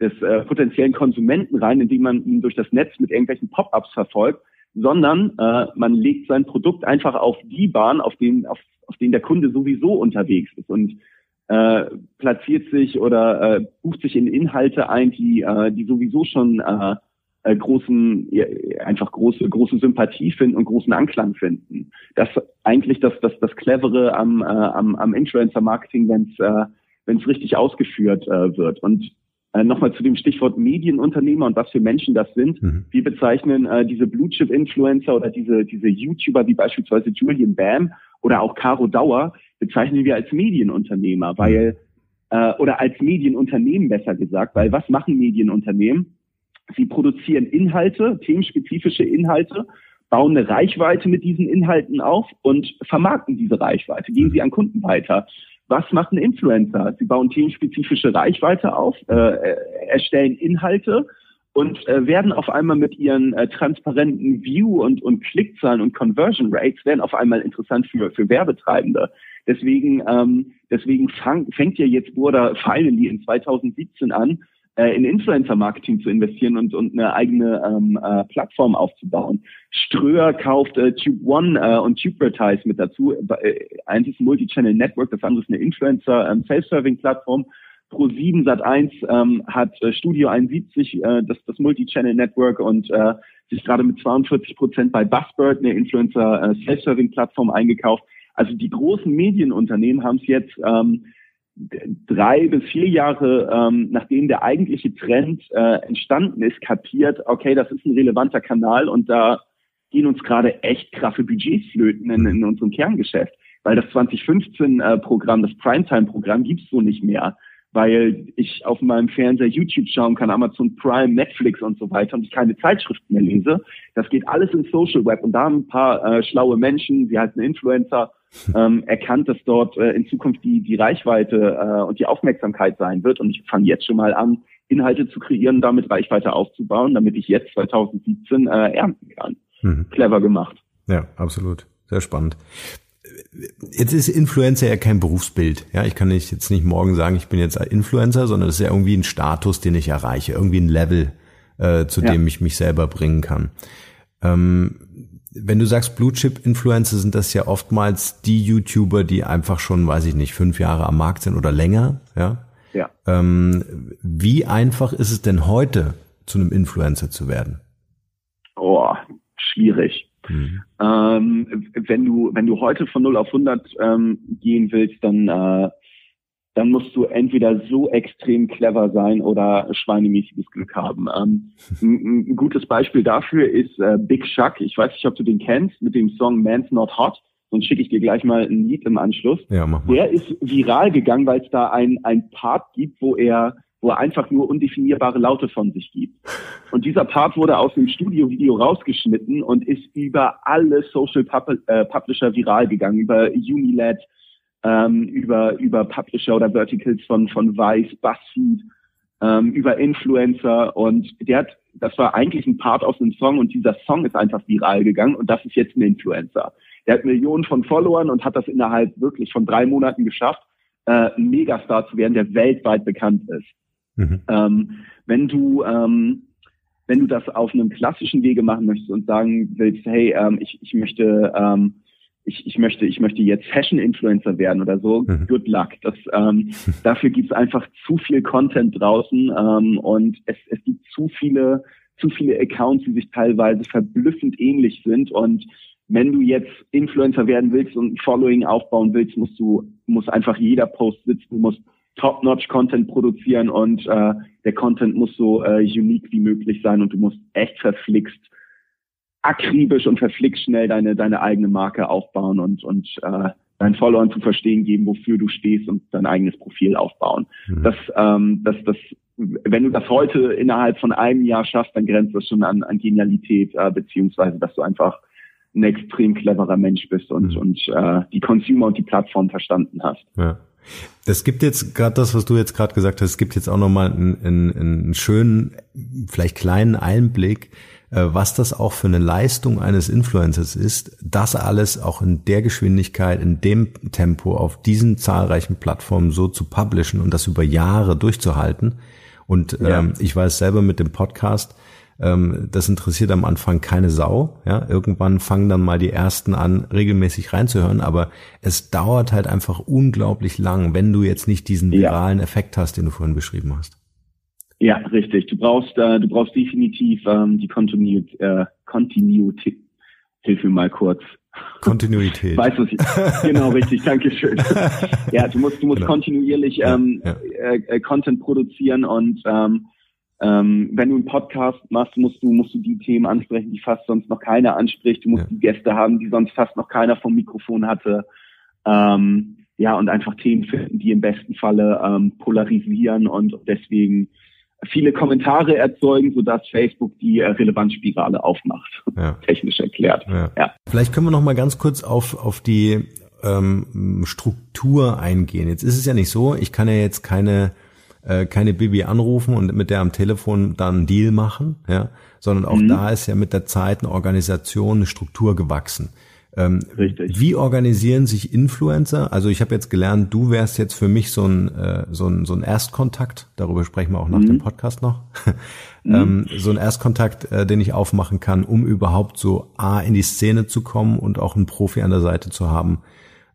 des äh, potenziellen Konsumenten rein, indem man ihn durch das Netz mit irgendwelchen Pop-ups verfolgt, sondern äh, man legt sein Produkt einfach auf die Bahn, auf den, auf, auf den der Kunde sowieso unterwegs ist und äh, platziert sich oder äh, bucht sich in Inhalte ein, die, äh, die sowieso schon äh, äh, großen, einfach große, große Sympathie finden und großen Anklang finden. Das eigentlich das, das, das Clevere am, äh, am, am Influencer-Marketing, wenn es äh, wenn es richtig ausgeführt äh, wird. Und äh, Nochmal zu dem Stichwort Medienunternehmer und was für Menschen das sind. Mhm. Wir bezeichnen äh, diese Blue Chip Influencer oder diese, diese YouTuber wie beispielsweise Julian Bam oder auch Caro Dauer bezeichnen wir als Medienunternehmer, weil äh, oder als Medienunternehmen besser gesagt, weil was machen Medienunternehmen? Sie produzieren Inhalte, themenspezifische Inhalte, bauen eine Reichweite mit diesen Inhalten auf und vermarkten diese Reichweite, gehen sie an Kunden weiter was macht ein Influencer? Sie bauen themenspezifische Reichweite auf, äh, erstellen Inhalte und äh, werden auf einmal mit ihren äh, transparenten View- und, und Klickzahlen und Conversion Rates werden auf einmal interessant für, für Werbetreibende. Deswegen, ähm, deswegen fang, fängt ja jetzt Burda finally in 2017 an, äh, in Influencer-Marketing zu investieren und, und eine eigene ähm, äh, Plattform aufzubauen. Ströer kauft äh, Tube One äh, und Tubertise mit dazu. Äh, eins ist ein Multi-Channel Network, das andere ist eine Influencer ähm, Self-Serving-Plattform. Pro7 Sat1 ähm, hat äh, Studio 71, äh, das, das Multi-Channel Network und äh, sich gerade mit 42 Prozent bei Buzzbird, eine Influencer äh, eingekauft. Also die großen Medienunternehmen haben es jetzt ähm, drei bis vier Jahre ähm, nachdem der eigentliche Trend äh, entstanden ist, kapiert, okay, das ist ein relevanter Kanal und da gehen uns gerade echt kraffe Budgets flöten in, in unserem Kerngeschäft. Weil das 2015-Programm, äh, das Primetime-Programm gibt's so nicht mehr weil ich auf meinem Fernseher YouTube schauen kann, Amazon Prime, Netflix und so weiter und ich keine Zeitschriften mehr lese. Das geht alles im Social Web und da haben ein paar äh, schlaue Menschen, wie halt ein Influencer, ähm, erkannt, dass dort äh, in Zukunft die, die Reichweite äh, und die Aufmerksamkeit sein wird. Und ich fange jetzt schon mal an, Inhalte zu kreieren, damit Reichweite aufzubauen, damit ich jetzt 2017 äh, ernten kann. Mhm. Clever gemacht. Ja, absolut. Sehr spannend. Jetzt ist Influencer ja kein Berufsbild. Ja, ich kann nicht jetzt nicht morgen sagen, ich bin jetzt Influencer, sondern es ist ja irgendwie ein Status, den ich erreiche, irgendwie ein Level, äh, zu ja. dem ich mich selber bringen kann. Ähm, wenn du sagst Blue Chip Influencer, sind das ja oftmals die YouTuber, die einfach schon, weiß ich nicht, fünf Jahre am Markt sind oder länger. Ja. Ja. Ähm, wie einfach ist es denn heute, zu einem Influencer zu werden? Oh, schwierig. Mhm. Ähm, wenn du wenn du heute von 0 auf 100 ähm, gehen willst, dann äh, dann musst du entweder so extrem clever sein oder schweinemäßiges Glück haben. Ähm, ein, ein, gutes Beispiel dafür ist äh, Big Shuck. Ich weiß nicht, ob du den kennst, mit dem Song Man's Not Hot. Sonst schicke ich dir gleich mal ein Lied im Anschluss. Ja, mach mal. Der ist viral gegangen, weil es da ein, ein Part gibt, wo er wo er einfach nur undefinierbare Laute von sich gibt. Und dieser Part wurde aus dem Studio-Video rausgeschnitten und ist über alle Social äh, Publisher viral gegangen, über Unilad, ähm, über, über Publisher oder Verticals von, von Vice, BuzzFeed, ähm, über Influencer und der hat, das war eigentlich ein Part aus einem Song und dieser Song ist einfach viral gegangen und das ist jetzt ein Influencer. Der hat Millionen von Followern und hat das innerhalb wirklich von drei Monaten geschafft, äh, ein Megastar zu werden, der weltweit bekannt ist. Mhm. Ähm, wenn du ähm, wenn du das auf einem klassischen Wege machen möchtest und sagen willst, hey, ähm, ich, ich möchte ähm, ich, ich möchte, ich möchte jetzt Fashion-Influencer werden oder so, mhm. good luck. Das, ähm, dafür gibt es einfach zu viel Content draußen ähm, und es, es gibt zu viele, zu viele Accounts, die sich teilweise verblüffend ähnlich sind. Und wenn du jetzt Influencer werden willst und ein Following aufbauen willst, musst du, muss einfach jeder Post sitzen, du musst top-notch Content produzieren und äh, der Content muss so äh, unique wie möglich sein und du musst echt verflixt akribisch und verflixt schnell deine, deine eigene Marke aufbauen und, und äh, deinen Followern zu verstehen geben, wofür du stehst und dein eigenes Profil aufbauen. Mhm. Das, ähm, das, das, wenn du das heute innerhalb von einem Jahr schaffst, dann grenzt das schon an, an Genialität, äh, beziehungsweise dass du einfach ein extrem cleverer Mensch bist und, mhm. und äh, die Consumer und die Plattform verstanden hast. Ja. Das gibt jetzt gerade das, was du jetzt gerade gesagt hast, es gibt jetzt auch nochmal einen, einen, einen schönen, vielleicht kleinen Einblick was das auch für eine Leistung eines Influencers ist, das alles auch in der Geschwindigkeit, in dem Tempo auf diesen zahlreichen Plattformen so zu publishen und das über Jahre durchzuhalten. Und ja. ähm, ich weiß selber mit dem Podcast, ähm, das interessiert am Anfang keine Sau. Ja, irgendwann fangen dann mal die ersten an, regelmäßig reinzuhören, aber es dauert halt einfach unglaublich lang, wenn du jetzt nicht diesen viralen ja. Effekt hast, den du vorhin beschrieben hast. Ja, richtig. Du brauchst, äh, du brauchst definitiv ähm, die Continuity, äh, Continuity, hilf mir mal kurz. Kontinuität. Weißt du, genau, richtig, danke schön. ja, du musst, du musst genau. kontinuierlich ähm, ja, ja. Äh, äh, Content produzieren und ähm, ähm, wenn du einen Podcast machst, musst du, musst du die Themen ansprechen, die fast sonst noch keiner anspricht. Du musst ja. die Gäste haben, die sonst fast noch keiner vom Mikrofon hatte. Ähm, ja, und einfach Themen finden, die im besten Falle ähm, polarisieren und deswegen viele Kommentare erzeugen, sodass Facebook die äh, Relevanzspirale aufmacht, ja. technisch erklärt. Ja. ja. Vielleicht können wir noch mal ganz kurz auf, auf die ähm, Struktur eingehen. Jetzt ist es ja nicht so, ich kann ja jetzt keine äh, keine Bibi anrufen und mit der am Telefon dann einen Deal machen, ja, sondern auch mhm. da ist ja mit der Zeit eine Organisation, eine Struktur gewachsen. Ähm, Richtig. Wie organisieren sich Influencer? Also ich habe jetzt gelernt, du wärst jetzt für mich so ein, äh, so ein, so ein Erstkontakt, darüber sprechen wir auch nach mhm. dem Podcast noch, mhm. ähm, so ein Erstkontakt, äh, den ich aufmachen kann, um überhaupt so A in die Szene zu kommen und auch einen Profi an der Seite zu haben,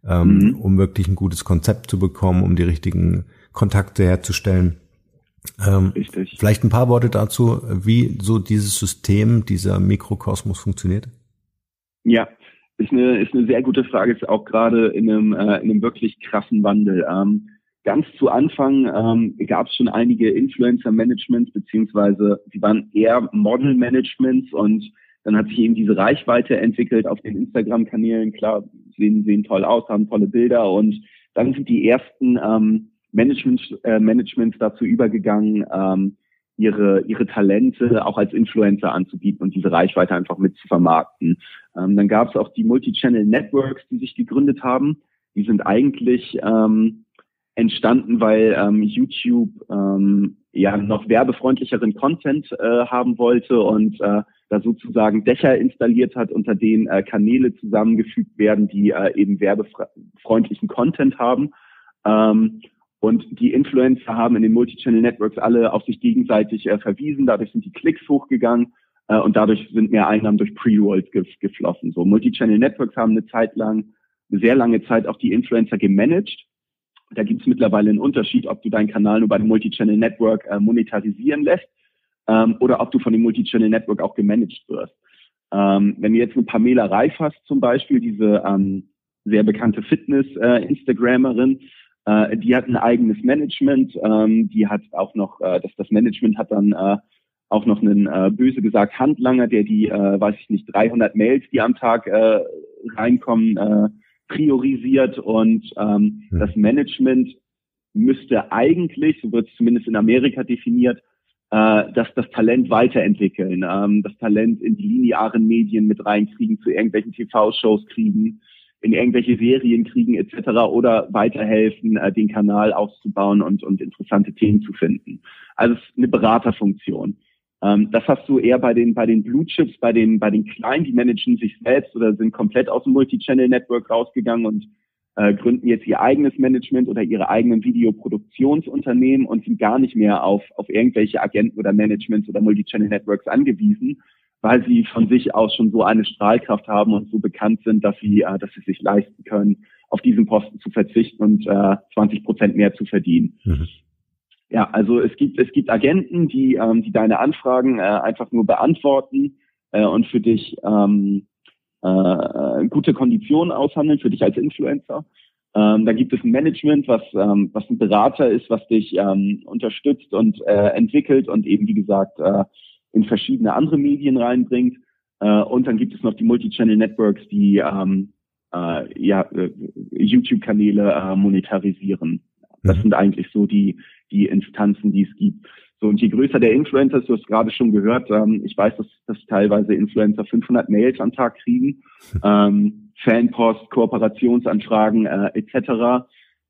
ähm, mhm. um wirklich ein gutes Konzept zu bekommen, um die richtigen Kontakte herzustellen. Ähm, Richtig. Vielleicht ein paar Worte dazu, wie so dieses System, dieser Mikrokosmos funktioniert? Ja, ist eine, ist eine sehr gute Frage, ist auch gerade in einem, äh, in einem wirklich krassen Wandel. Ähm, ganz zu Anfang ähm, gab es schon einige Influencer-Managements, beziehungsweise sie waren eher Model-Managements und dann hat sich eben diese Reichweite entwickelt auf den Instagram-Kanälen. Klar, sehen, sehen toll aus, haben tolle Bilder und dann sind die ersten ähm, Management, äh, Managements dazu übergegangen, ähm, ihre, ihre Talente auch als Influencer anzubieten und diese Reichweite einfach mit zu vermarkten. Ähm, dann gab es auch die Multi-Channel Networks, die sich gegründet haben. Die sind eigentlich ähm, entstanden, weil ähm, YouTube ähm, ja noch werbefreundlicheren Content äh, haben wollte und äh, da sozusagen Dächer installiert hat, unter denen äh, Kanäle zusammengefügt werden, die äh, eben werbefreundlichen Content haben. Ähm, und die Influencer haben in den Multichannel Networks alle auf sich gegenseitig äh, verwiesen. Dadurch sind die Klicks hochgegangen äh, und dadurch sind mehr Einnahmen durch Pre-Rolls ge geflossen. So Multichannel Networks haben eine Zeit lang, eine sehr lange Zeit auch die Influencer gemanagt. Da gibt es mittlerweile einen Unterschied, ob du deinen Kanal nur bei dem Multichannel Network äh, monetarisieren lässt ähm, oder ob du von dem Multichannel Network auch gemanagt wirst. Ähm, wenn du jetzt eine Pamela Reif hast zum Beispiel, diese ähm, sehr bekannte Fitness-Instagrammerin, äh, äh, die hat ein eigenes Management. Ähm, die hat auch noch, äh, das, das Management hat dann äh, auch noch einen äh, böse gesagt Handlanger, der die, äh, weiß ich nicht, 300 Mails, die am Tag äh, reinkommen, äh, priorisiert und ähm, mhm. das Management müsste eigentlich, so wird es zumindest in Amerika definiert, äh, dass das Talent weiterentwickeln, ähm, das Talent in die linearen Medien mit reinkriegen, zu irgendwelchen TV-Shows kriegen, in irgendwelche Serien kriegen etc. oder weiterhelfen, äh, den Kanal auszubauen und, und interessante Themen zu finden. Also es ist eine Beraterfunktion. Ähm, das hast du eher bei den bei den Blue Chips, bei den bei den Kleinen, die managen sich selbst oder sind komplett aus dem Multi-Channel Network rausgegangen und äh, gründen jetzt ihr eigenes Management oder ihre eigenen Videoproduktionsunternehmen und sind gar nicht mehr auf auf irgendwelche Agenten oder Managements oder Multi-Channel Networks angewiesen, weil sie von sich aus schon so eine Strahlkraft haben und so bekannt sind, dass sie, äh, dass sie sich leisten können, auf diesen Posten zu verzichten und äh, 20 Prozent mehr zu verdienen. Mhm. Ja, also es gibt es gibt Agenten, die ähm, die deine Anfragen äh, einfach nur beantworten äh, und für dich ähm, äh, gute Konditionen aushandeln für dich als Influencer. Ähm, da gibt es ein Management, was ähm, was ein Berater ist, was dich ähm, unterstützt und äh, entwickelt und eben wie gesagt äh, in verschiedene andere Medien reinbringt. Äh, und dann gibt es noch die Multi-Channel Networks, die ähm, äh, ja, äh, YouTube-Kanäle äh, monetarisieren. Das mhm. sind eigentlich so die, die Instanzen, die es gibt. So, und je größer der Influencer ist, du hast gerade schon gehört, ähm, ich weiß, dass, dass teilweise Influencer 500 Mails am Tag kriegen, ähm, Fanpost, Kooperationsanfragen äh, etc.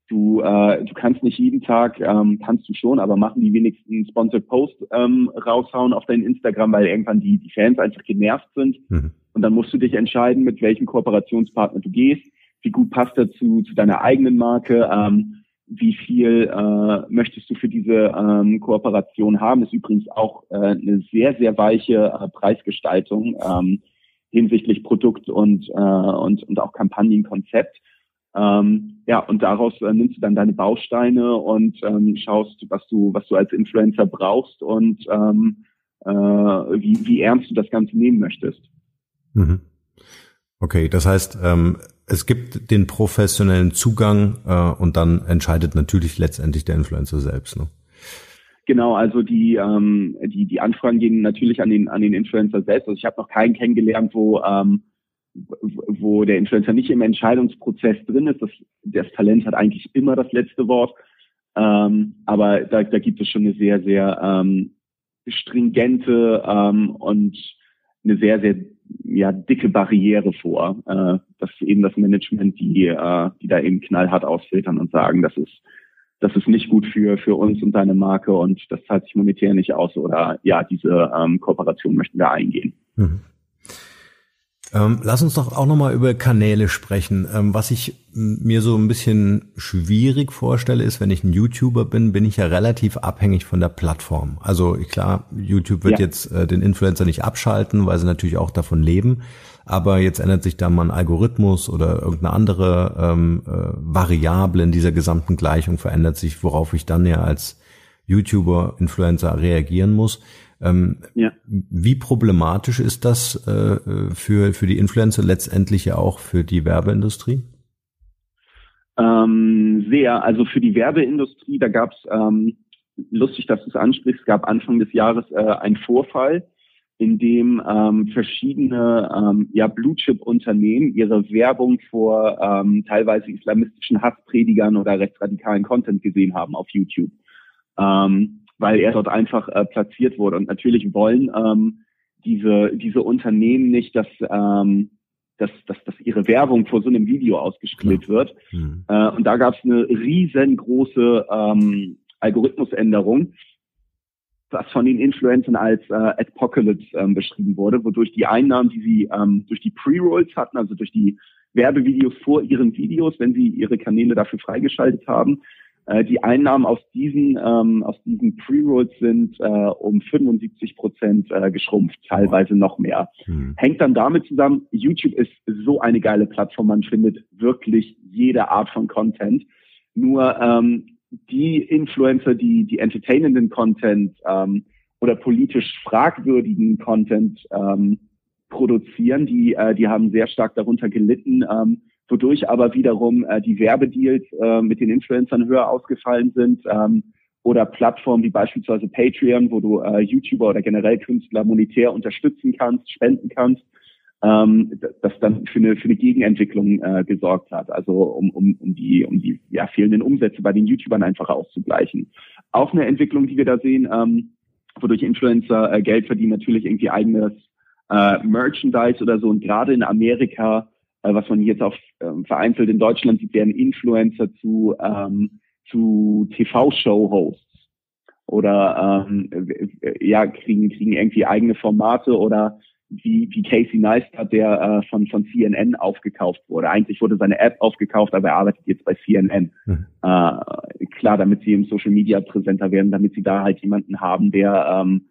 Du, äh, du kannst nicht jeden Tag, ähm, kannst du schon, aber machen die wenigsten Sponsored Post ähm, raushauen auf dein Instagram, weil irgendwann die, die Fans einfach genervt sind. Mhm. Und dann musst du dich entscheiden, mit welchem Kooperationspartner du gehst, wie gut passt er zu, zu deiner eigenen Marke, ähm, wie viel äh, möchtest du für diese ähm, Kooperation haben. Ist übrigens auch äh, eine sehr, sehr weiche äh, Preisgestaltung ähm, hinsichtlich Produkt und, äh, und, und auch Kampagnenkonzept. Ähm, ja, und daraus äh, nimmst du dann deine Bausteine und ähm, schaust, was du, was du als Influencer brauchst und ähm, äh, wie, wie ernst du das Ganze nehmen möchtest. Mhm. Okay, das heißt, ähm, es gibt den professionellen Zugang äh, und dann entscheidet natürlich letztendlich der Influencer selbst. Ne? Genau, also die, ähm, die, die Anfragen gehen natürlich an den, an den Influencer selbst. Also ich habe noch keinen kennengelernt, wo, ähm, wo der Influencer nicht im Entscheidungsprozess drin ist. Das, das Talent hat eigentlich immer das letzte Wort. Ähm, aber da, da gibt es schon eine sehr, sehr ähm, stringente ähm, und eine sehr, sehr ja, dicke Barriere vor, äh, dass eben das Management, die, äh, die da eben knallhart ausfiltern und sagen, das ist, das ist nicht gut für, für uns und deine Marke und das zahlt sich monetär nicht aus oder ja, diese ähm, Kooperation möchten wir eingehen. Mhm. Ähm, lass uns doch auch nochmal über Kanäle sprechen. Ähm, was ich mir so ein bisschen schwierig vorstelle, ist, wenn ich ein YouTuber bin, bin ich ja relativ abhängig von der Plattform. Also klar, YouTube wird ja. jetzt äh, den Influencer nicht abschalten, weil sie natürlich auch davon leben. Aber jetzt ändert sich da mal ein Algorithmus oder irgendeine andere ähm, äh, Variable in dieser gesamten Gleichung verändert sich, worauf ich dann ja als YouTuber, Influencer reagieren muss. Ähm, ja. Wie problematisch ist das äh, für, für die Influencer, letztendlich ja auch für die Werbeindustrie? Ähm, sehr. Also für die Werbeindustrie, da gab es, ähm, lustig, dass du es ansprichst, es gab Anfang des Jahres äh, einen Vorfall, in dem ähm, verschiedene ähm, ja, Blue-Chip-Unternehmen ihre Werbung vor ähm, teilweise islamistischen Hasspredigern oder rechtsradikalen Content gesehen haben auf YouTube. Ähm, weil er dort einfach äh, platziert wurde. Und natürlich wollen ähm, diese, diese Unternehmen nicht, dass, ähm, dass, dass, dass ihre Werbung vor so einem Video ausgespielt Klar. wird. Mhm. Äh, und da gab es eine riesengroße ähm, Algorithmusänderung, was von den Influencern als äh, Apocalypse ähm, beschrieben wurde, wodurch die Einnahmen, die sie ähm, durch die Pre-Rolls hatten, also durch die Werbevideos vor ihren Videos, wenn sie ihre Kanäle dafür freigeschaltet haben, äh, die Einnahmen aus diesen, ähm, aus diesen Pre-Rolls sind äh, um 75 Prozent äh, geschrumpft, teilweise noch mehr. Hm. Hängt dann damit zusammen, YouTube ist so eine geile Plattform, man findet wirklich jede Art von Content. Nur ähm, die Influencer, die die entertainenden Content ähm, oder politisch fragwürdigen Content ähm, produzieren, die, äh, die haben sehr stark darunter gelitten, ähm, wodurch aber wiederum äh, die Werbedeals äh, mit den Influencern höher ausgefallen sind ähm, oder Plattformen wie beispielsweise Patreon, wo du äh, YouTuber oder generell Künstler monetär unterstützen kannst, spenden kannst, ähm, das dann für eine, für eine Gegenentwicklung äh, gesorgt hat, also um, um, um die, um die ja, fehlenden Umsätze bei den YouTubern einfach auszugleichen. Auch eine Entwicklung, die wir da sehen, ähm, wodurch Influencer äh, Geld verdienen, natürlich irgendwie eigenes äh, Merchandise oder so und gerade in Amerika was man jetzt auch ähm, vereinzelt in Deutschland sieht, werden Influencer zu, ähm, zu TV-Show-Hosts oder ähm, ja, kriegen, kriegen irgendwie eigene Formate oder wie, wie Casey Neistat, der äh, von, von CNN aufgekauft wurde. Eigentlich wurde seine App aufgekauft, aber er arbeitet jetzt bei CNN. Mhm. Äh, klar, damit sie im Social Media präsenter werden, damit sie da halt jemanden haben, der ähm,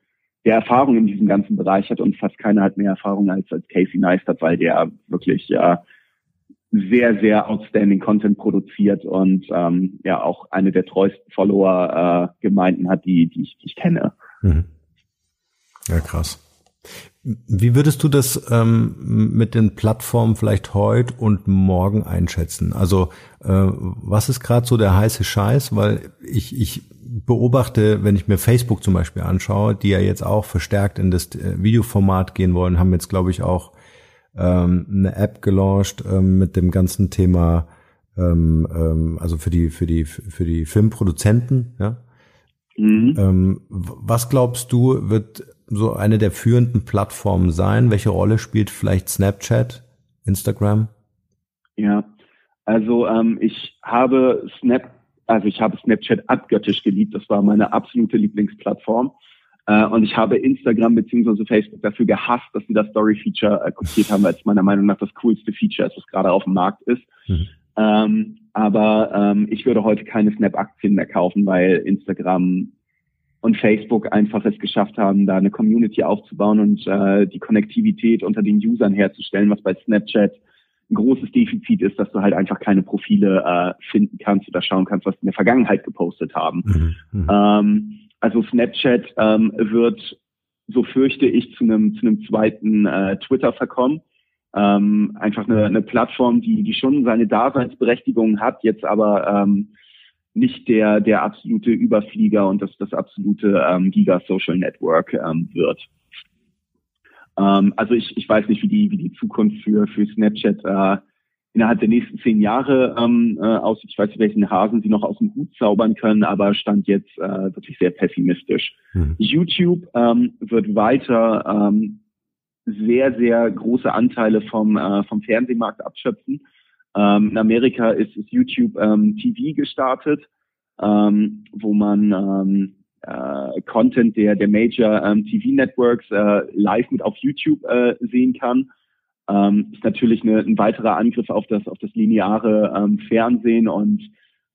der Erfahrung in diesem ganzen Bereich hat und fast keiner hat mehr Erfahrung als, als Casey Neistat, weil der wirklich ja sehr, sehr outstanding Content produziert und ähm, ja auch eine der treuesten Follower-Gemeinden äh, hat, die, die, ich, die ich kenne. Mhm. Ja, krass. Wie würdest du das ähm, mit den Plattformen vielleicht heute und morgen einschätzen? Also äh, was ist gerade so der heiße Scheiß? Weil ich, ich beobachte, wenn ich mir Facebook zum Beispiel anschaue, die ja jetzt auch verstärkt in das äh, Videoformat gehen wollen, haben jetzt, glaube ich, auch ähm, eine App gelauncht ähm, mit dem ganzen Thema, ähm, ähm, also für die, für die, für die Filmproduzenten, ja. Mhm. Ähm, was glaubst du, wird so eine der führenden Plattformen sein? Welche Rolle spielt vielleicht Snapchat, Instagram? Ja, also ähm, ich habe Snap also ich habe Snapchat abgöttisch geliebt. Das war meine absolute Lieblingsplattform. Äh, und ich habe Instagram beziehungsweise Facebook dafür gehasst, dass sie das Story-Feature äh, kopiert haben, weil es meiner Meinung nach das coolste Feature ist, was gerade auf dem Markt ist. Mhm. Ähm, aber ähm, ich würde heute keine Snap-Aktien mehr kaufen, weil Instagram und Facebook einfach es geschafft haben, da eine Community aufzubauen und äh, die Konnektivität unter den Usern herzustellen, was bei Snapchat ein großes Defizit ist, dass du halt einfach keine Profile äh, finden kannst oder schauen kannst, was in der Vergangenheit gepostet haben. Mhm, mhm. ähm, also Snapchat ähm, wird, so fürchte ich, zu einem zu einem zweiten äh, Twitter verkommen. ähm, einfach eine, eine Plattform, die, die schon seine Daseinsberechtigung hat, jetzt aber ähm, nicht der, der absolute Überflieger und das, das absolute ähm, Giga-Social Network ähm, wird. Ähm, also ich, ich weiß nicht, wie die, wie die Zukunft für, für Snapchat äh, innerhalb der nächsten zehn Jahre ähm, äh, aussieht. Ich weiß nicht, welchen Hasen sie noch aus dem Hut zaubern können, aber stand jetzt äh, wirklich sehr pessimistisch. Mhm. YouTube ähm, wird weiter ähm, sehr, sehr große Anteile vom, äh, vom Fernsehmarkt abschöpfen. Ähm, in Amerika ist, ist YouTube ähm, TV gestartet, ähm, wo man ähm, äh, Content der, der Major ähm, TV Networks äh, live mit auf YouTube äh, sehen kann ähm, ist natürlich eine, ein weiterer Angriff auf das, auf das lineare Fernsehen und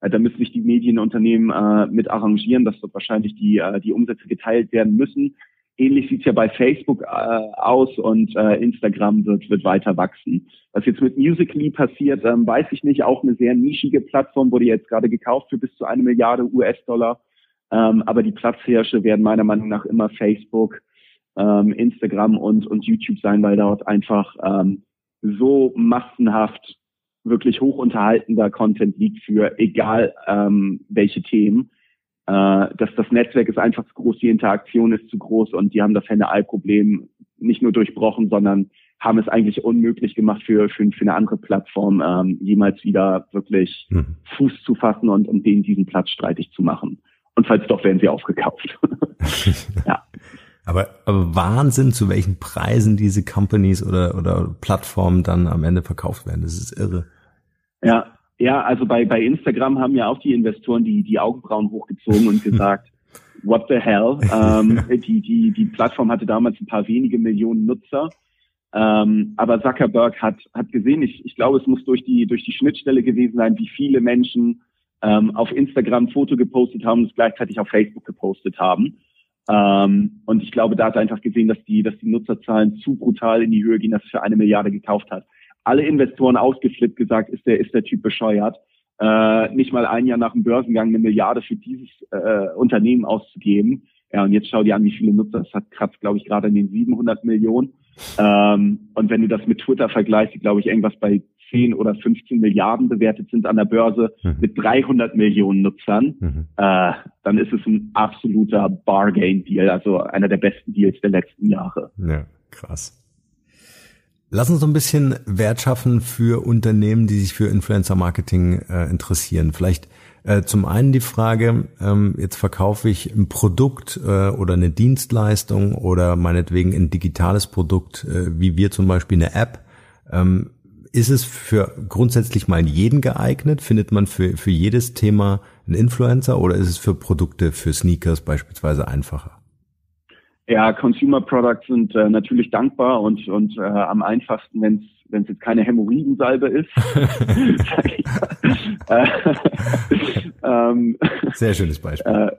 äh, da müssen sich die Medienunternehmen äh, mit arrangieren, dass dort wahrscheinlich die, äh, die Umsätze geteilt werden müssen. Ähnlich sieht's ja bei Facebook äh, aus und äh, Instagram wird, wird weiter wachsen. Was jetzt mit Musically passiert, ähm, weiß ich nicht. Auch eine sehr nischige Plattform wurde jetzt gerade gekauft für bis zu eine Milliarde US-Dollar. Ähm, aber die Platzhirsche werden meiner Meinung nach immer Facebook, ähm, Instagram und, und YouTube sein, weil dort einfach ähm, so massenhaft wirklich hochunterhaltender Content liegt für egal ähm, welche Themen. Äh, dass das Netzwerk ist einfach zu groß, die Interaktion ist zu groß und die haben das Henne-Ei-Problem nicht nur durchbrochen, sondern haben es eigentlich unmöglich gemacht für, für, für eine andere Plattform ähm, jemals wieder wirklich mhm. Fuß zu fassen und um denen diesen Platz streitig zu machen. Und falls doch, werden sie aufgekauft. ja. Aber, aber Wahnsinn, zu welchen Preisen diese Companies oder, oder Plattformen dann am Ende verkauft werden. Das ist irre. Ja, ja, also bei, bei Instagram haben ja auch die Investoren die, die Augenbrauen hochgezogen und gesagt, what the hell? Ähm, die, die, die Plattform hatte damals ein paar wenige Millionen Nutzer. Ähm, aber Zuckerberg hat, hat gesehen, ich, ich glaube, es muss durch die, durch die Schnittstelle gewesen sein, wie viele Menschen ähm, auf Instagram ein Foto gepostet haben und es gleichzeitig auf Facebook gepostet haben. Ähm, und ich glaube, da hat er einfach gesehen, dass die, dass die Nutzerzahlen zu brutal in die Höhe gehen, dass er für eine Milliarde gekauft hat. Alle Investoren ausgeflippt gesagt, ist der, ist der Typ bescheuert. Äh, nicht mal ein Jahr nach dem Börsengang eine Milliarde für dieses äh, Unternehmen auszugeben. Ja, und jetzt schau dir an, wie viele Nutzer es hat, kratzt, glaube ich, gerade in den 700 Millionen. Ähm, und wenn du das mit Twitter vergleichst, glaube ich, irgendwas bei 10 oder 15 Milliarden bewertet sind an der Börse mhm. mit 300 Millionen Nutzern, mhm. äh, dann ist es ein absoluter Bargain-Deal, also einer der besten Deals der letzten Jahre. Ja, krass. Lass uns so ein bisschen Wert schaffen für Unternehmen, die sich für Influencer-Marketing äh, interessieren. Vielleicht äh, zum einen die Frage, ähm, jetzt verkaufe ich ein Produkt äh, oder eine Dienstleistung oder meinetwegen ein digitales Produkt, äh, wie wir zum Beispiel eine App. Ähm, ist es für grundsätzlich mal jeden geeignet? Findet man für, für jedes Thema einen Influencer oder ist es für Produkte, für Sneakers beispielsweise einfacher? Ja, Consumer Products sind äh, natürlich dankbar und, und äh, am einfachsten, wenn es wenn es jetzt keine Hämorrhoidensalbe ist. äh, ähm, Sehr schönes Beispiel. Äh,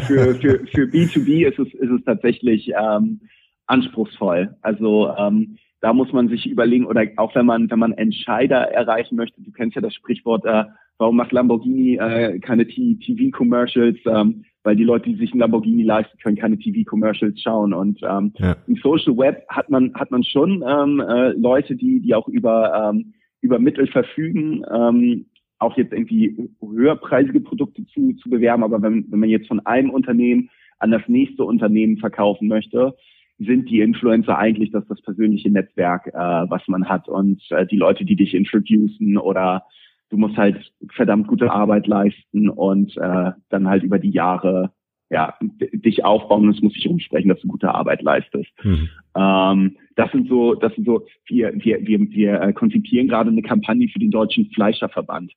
für, für, für B2B ist es, ist es tatsächlich ähm, anspruchsvoll. Also ähm, da muss man sich überlegen, oder auch wenn man, wenn man Entscheider erreichen möchte, du kennst ja das Sprichwort, äh, warum macht Lamborghini äh, keine TV-Commercials, ähm, weil die Leute, die sich ein Lamborghini leisten können, keine TV-Commercials schauen. Und ähm, ja. im Social Web hat man hat man schon ähm, äh, Leute, die die auch über ähm, über Mittel verfügen, ähm, auch jetzt irgendwie höherpreisige Produkte zu, zu bewerben. Aber wenn, wenn man jetzt von einem Unternehmen an das nächste Unternehmen verkaufen möchte, sind die Influencer eigentlich das, das persönliche Netzwerk, äh, was man hat und äh, die Leute, die dich introducen oder du musst halt verdammt gute Arbeit leisten und äh, dann halt über die Jahre ja dich aufbauen und es muss sich umsprechen, dass du gute Arbeit leistest. Mhm. Ähm, das sind so, das sind so, wir, wir, wir, wir äh, konzipieren gerade eine Kampagne für den deutschen Fleischerverband.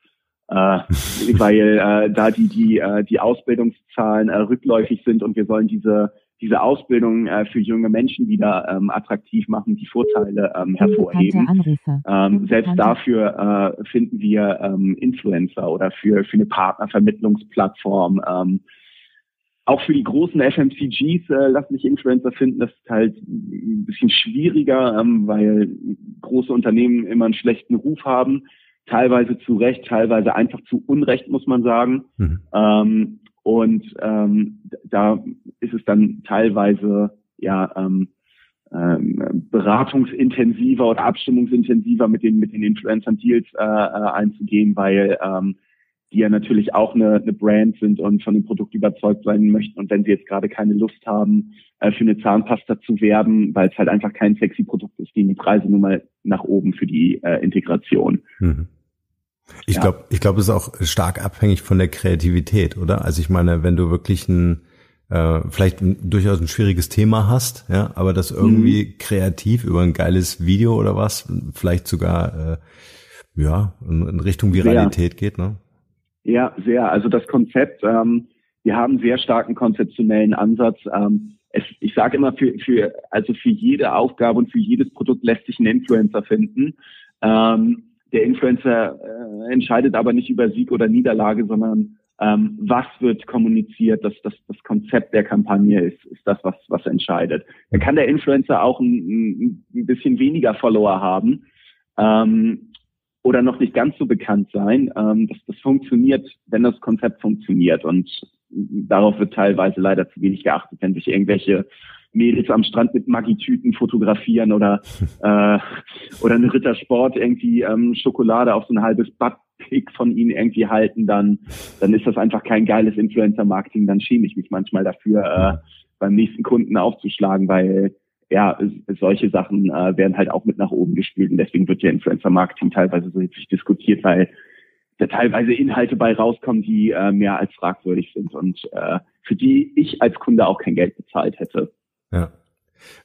Äh, weil äh, da die die äh, die Ausbildungszahlen äh, rückläufig sind und wir sollen diese diese Ausbildung äh, für junge Menschen wieder ähm, attraktiv machen, die Vorteile ähm, hervorheben. Ähm, selbst dafür äh, finden wir ähm, Influencer oder für, für eine Partnervermittlungsplattform. Ähm, auch für die großen FMCGs äh, lassen sich Influencer finden. Das ist halt ein bisschen schwieriger, ähm, weil große Unternehmen immer einen schlechten Ruf haben. Teilweise zu Recht, teilweise einfach zu Unrecht, muss man sagen. Mhm. Ähm, und ähm, da ist es dann teilweise ja ähm, ähm, beratungsintensiver oder abstimmungsintensiver mit den mit den Influencern Deals äh, äh, einzugehen, weil ähm, die ja natürlich auch eine, eine Brand sind und von dem Produkt überzeugt sein möchten. Und wenn sie jetzt gerade keine Lust haben, äh, für eine Zahnpasta zu werben, weil es halt einfach kein sexy Produkt ist, gehen die Preise nun mal nach oben für die äh, Integration. Mhm. Ich ja. glaube, ich glaube, es ist auch stark abhängig von der Kreativität, oder? Also ich meine, wenn du wirklich ein äh, vielleicht ein, durchaus ein schwieriges Thema hast, ja, aber das irgendwie mhm. kreativ über ein geiles Video oder was, vielleicht sogar äh, ja in, in Richtung Viralität sehr. geht, ne? Ja, sehr. Also das Konzept, ähm, wir haben einen sehr starken konzeptionellen Ansatz. Ähm, es, ich sage immer, für, für, also für jede Aufgabe und für jedes Produkt lässt sich ein Influencer finden. Ähm, der Influencer äh, entscheidet aber nicht über Sieg oder Niederlage, sondern ähm, was wird kommuniziert, das, das, das Konzept der Kampagne ist, ist das, was, was entscheidet. Da kann der Influencer auch ein, ein bisschen weniger Follower haben ähm, oder noch nicht ganz so bekannt sein. Ähm, das, das funktioniert, wenn das Konzept funktioniert und darauf wird teilweise leider zu wenig geachtet, wenn sich irgendwelche Mädels am Strand mit Maggi-Tüten fotografieren oder äh, oder eine Rittersport irgendwie ähm, Schokolade auf so ein halbes Buttpick von ihnen irgendwie halten, dann dann ist das einfach kein geiles Influencer-Marketing. Dann schäme ich mich manchmal dafür, äh, beim nächsten Kunden aufzuschlagen, weil ja, solche Sachen äh, werden halt auch mit nach oben gespielt und deswegen wird ja Influencer-Marketing teilweise so hitzig diskutiert, weil da teilweise Inhalte bei rauskommen, die äh, mehr als fragwürdig sind und äh, für die ich als Kunde auch kein Geld bezahlt hätte. Ja.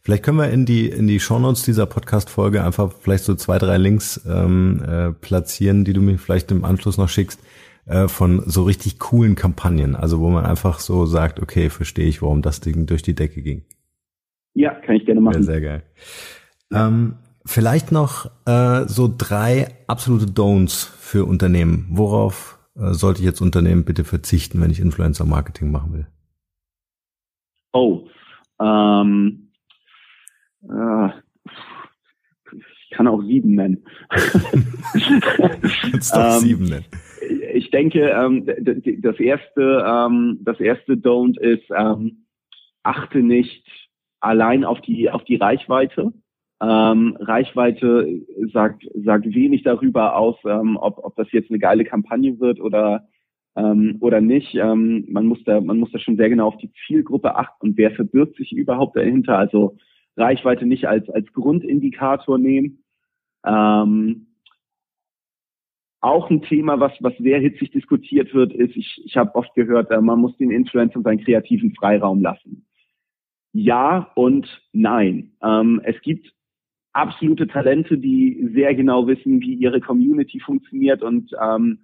Vielleicht können wir in die in die Shownotes dieser Podcast-Folge einfach vielleicht so zwei, drei Links ähm, äh, platzieren, die du mir vielleicht im Anschluss noch schickst, äh, von so richtig coolen Kampagnen. Also wo man einfach so sagt, okay, verstehe ich, warum das Ding durch die Decke ging. Ja, kann ich gerne machen. Ja, sehr geil. Ähm, vielleicht noch äh, so drei absolute Don'ts für Unternehmen. Worauf äh, sollte ich jetzt Unternehmen bitte verzichten, wenn ich Influencer-Marketing machen will? Oh, ähm, äh, ich kann auch sieben nennen. Kannst doch ähm, sieben nennen. Ich denke, ähm, das erste, ähm, das erste Don't ist, ähm, achte nicht allein auf die auf die Reichweite. Ähm, Reichweite sagt sagt wenig darüber aus, ähm, ob ob das jetzt eine geile Kampagne wird oder ähm, oder nicht. Ähm, man muss da, man muss da schon sehr genau auf die Zielgruppe achten und wer verbirgt sich überhaupt dahinter. Also Reichweite nicht als als Grundindikator nehmen. Ähm, auch ein Thema, was was sehr hitzig diskutiert wird, ist, ich, ich habe oft gehört, äh, man muss den Influencern seinen kreativen Freiraum lassen. Ja und nein. Ähm, es gibt absolute Talente, die sehr genau wissen, wie ihre Community funktioniert und ähm,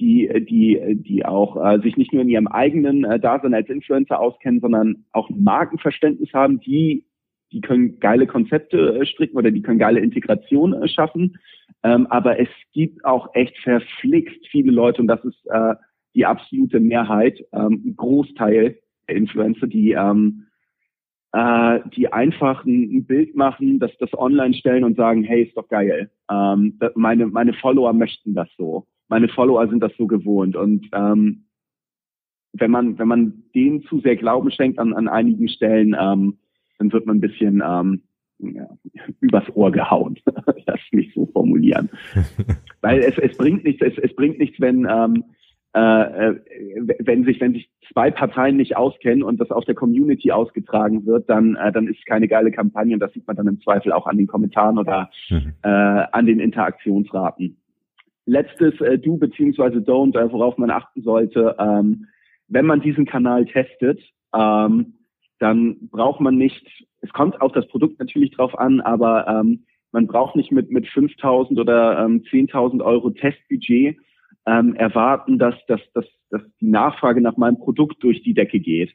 die, die, die auch äh, sich nicht nur in ihrem eigenen äh, Dasein als Influencer auskennen, sondern auch Markenverständnis haben, die, die können geile Konzepte äh, stricken oder die können geile Integration äh, schaffen. Ähm, aber es gibt auch echt verflixt viele Leute und das ist äh, die absolute Mehrheit, ähm, ein Großteil der Influencer, die ähm, äh, die einfach ein, ein, Bild machen, dass das online stellen und sagen, hey, ist doch geil. Ähm, meine, meine Follower möchten das so meine Follower sind das so gewohnt. Und ähm, wenn man, wenn man denen zu sehr Glauben schenkt an, an einigen Stellen, ähm, dann wird man ein bisschen ähm, ja, übers Ohr gehauen. Lass mich so formulieren. Weil es, es bringt nichts, es, es bringt nichts, wenn ähm, äh, äh, wenn sich wenn sich zwei Parteien nicht auskennen und das auf der Community ausgetragen wird, dann äh, dann ist es keine geile Kampagne und das sieht man dann im Zweifel auch an den Kommentaren oder mhm. äh, an den Interaktionsraten letztes äh, Do beziehungsweise Don't, äh, worauf man achten sollte, ähm, wenn man diesen Kanal testet, ähm, dann braucht man nicht, es kommt auf das Produkt natürlich drauf an, aber ähm, man braucht nicht mit, mit 5.000 oder ähm, 10.000 Euro Testbudget ähm, erwarten, dass, dass, dass, dass die Nachfrage nach meinem Produkt durch die Decke geht.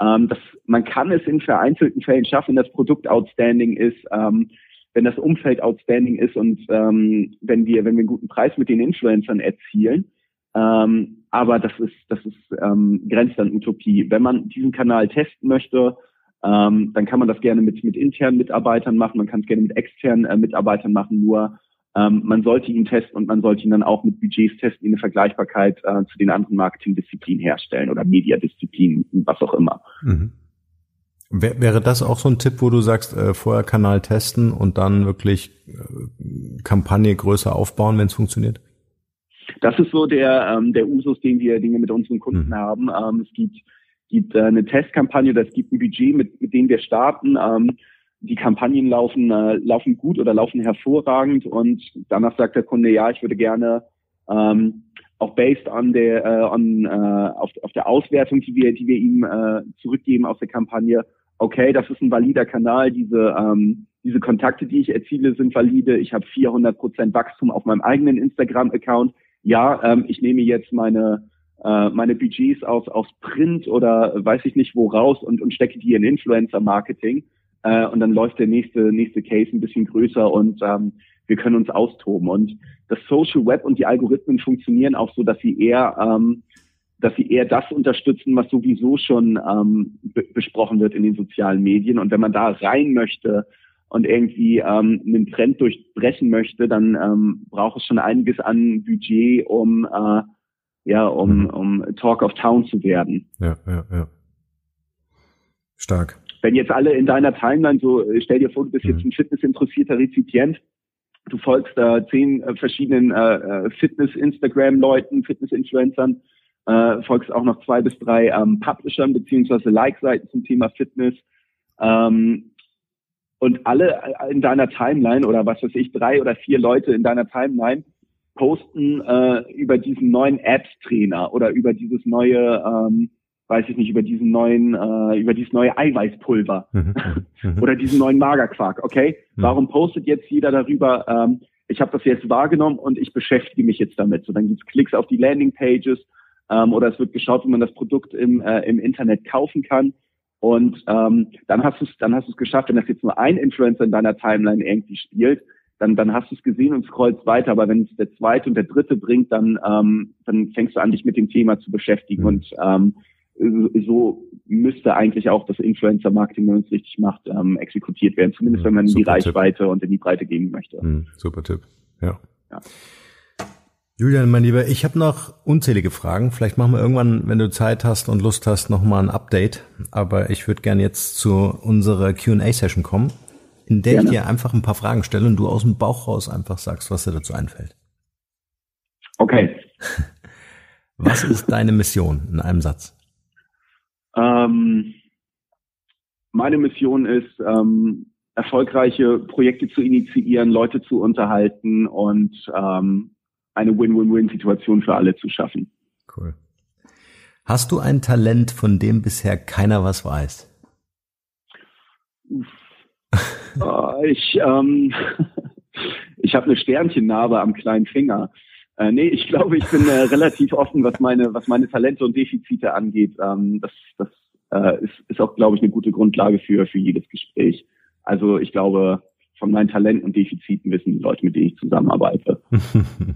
Ähm, das, man kann es in vereinzelten Fällen schaffen, das Produkt outstanding ist. Ähm, wenn das Umfeld outstanding ist und ähm, wenn wir, wenn wir einen guten Preis mit den Influencern erzielen. Ähm, aber das ist, das ist ähm, grenzt an Utopie. Wenn man diesen Kanal testen möchte, ähm, dann kann man das gerne mit, mit internen Mitarbeitern machen, man kann es gerne mit externen äh, Mitarbeitern machen, nur ähm, man sollte ihn testen und man sollte ihn dann auch mit Budgets testen, die eine Vergleichbarkeit äh, zu den anderen Marketingdisziplinen herstellen oder Mediadisziplinen, was auch immer. Mhm. Wäre das auch so ein Tipp, wo du sagst, äh, vorher Kanal testen und dann wirklich äh, Kampagne größer aufbauen, wenn es funktioniert? Das ist so der, ähm, der Usus, den wir, den wir mit unseren Kunden mhm. haben. Ähm, es gibt, gibt äh, eine Testkampagne oder es gibt ein Budget, mit, mit dem wir starten. Ähm, die Kampagnen laufen, äh, laufen gut oder laufen hervorragend und danach sagt der Kunde, ja, ich würde gerne ähm, auch based on der äh, on, äh, auf, auf der Auswertung, die wir, die wir ihm äh, zurückgeben aus der Kampagne, okay, das ist ein valider Kanal, diese ähm, diese Kontakte, die ich erziele, sind valide. Ich habe 400 Prozent Wachstum auf meinem eigenen Instagram-Account. Ja, ähm, ich nehme jetzt meine äh, meine Budgets aus aus Print oder weiß ich nicht wo raus und, und stecke die in Influencer-Marketing. Äh, und dann läuft der nächste nächste Case ein bisschen größer und ähm, wir können uns austoben. Und das Social Web und die Algorithmen funktionieren auch so, dass sie eher, ähm, dass sie eher das unterstützen, was sowieso schon ähm, besprochen wird in den sozialen Medien. Und wenn man da rein möchte und irgendwie ähm, einen Trend durchbrechen möchte, dann ähm, braucht es schon einiges an Budget, um äh, ja, um, mhm. um Talk of Town zu werden. Ja, ja, ja. Stark. Wenn jetzt alle in deiner Timeline so, stell dir vor, du bist mhm. jetzt ein fitnessinteressierter Rezipient, Du folgst äh, zehn äh, verschiedenen äh, äh, Fitness-Instagram-Leuten, Fitness-Influencern, äh, folgst auch noch zwei bis drei ähm, Publishern beziehungsweise Like-Seiten zum Thema Fitness. Ähm, und alle äh, in deiner Timeline oder was weiß ich, drei oder vier Leute in deiner Timeline posten äh, über diesen neuen Apps-Trainer oder über dieses neue ähm, weiß ich nicht, über diesen neuen, äh, über dieses neue Eiweißpulver mhm, mhm, mhm. oder diesen neuen Magerquark, okay? Warum postet jetzt jeder darüber, ähm, ich habe das jetzt wahrgenommen und ich beschäftige mich jetzt damit. So, dann gibt's Klicks auf die Landingpages ähm, oder es wird geschaut, wie man das Produkt im, äh, im Internet kaufen kann. Und ähm, dann hast du es, dann hast du es geschafft, wenn das jetzt nur ein Influencer in deiner Timeline irgendwie spielt, dann, dann hast du es gesehen und scrollst weiter. Aber wenn es der zweite und der dritte bringt, dann, ähm, dann fängst du an, dich mit dem Thema zu beschäftigen. Mhm. Und ähm, so müsste eigentlich auch das Influencer-Marketing, wenn man es richtig macht, ähm, exekutiert werden. Zumindest wenn man in die Reichweite Tipp. und in die Breite gehen möchte. Mhm, super Tipp. Ja. ja. Julian, mein Lieber, ich habe noch unzählige Fragen. Vielleicht machen wir irgendwann, wenn du Zeit hast und Lust hast, nochmal ein Update. Aber ich würde gerne jetzt zu unserer Q&A-Session kommen, in der gerne. ich dir einfach ein paar Fragen stelle und du aus dem Bauch raus einfach sagst, was dir dazu einfällt. Okay. Was ist deine Mission in einem Satz? Ähm, meine Mission ist, ähm, erfolgreiche Projekte zu initiieren, Leute zu unterhalten und ähm, eine Win-Win-Win-Situation für alle zu schaffen. Cool. Hast du ein Talent, von dem bisher keiner was weiß? äh, ich ähm, ich habe eine Sternchennarbe am kleinen Finger. Äh, nee, ich glaube, ich bin äh, relativ offen, was meine, was meine Talente und Defizite angeht. Ähm, das das äh, ist, ist auch, glaube ich, eine gute Grundlage für, für jedes Gespräch. Also ich glaube, von meinen Talenten und Defiziten wissen die Leute, mit denen ich zusammenarbeite.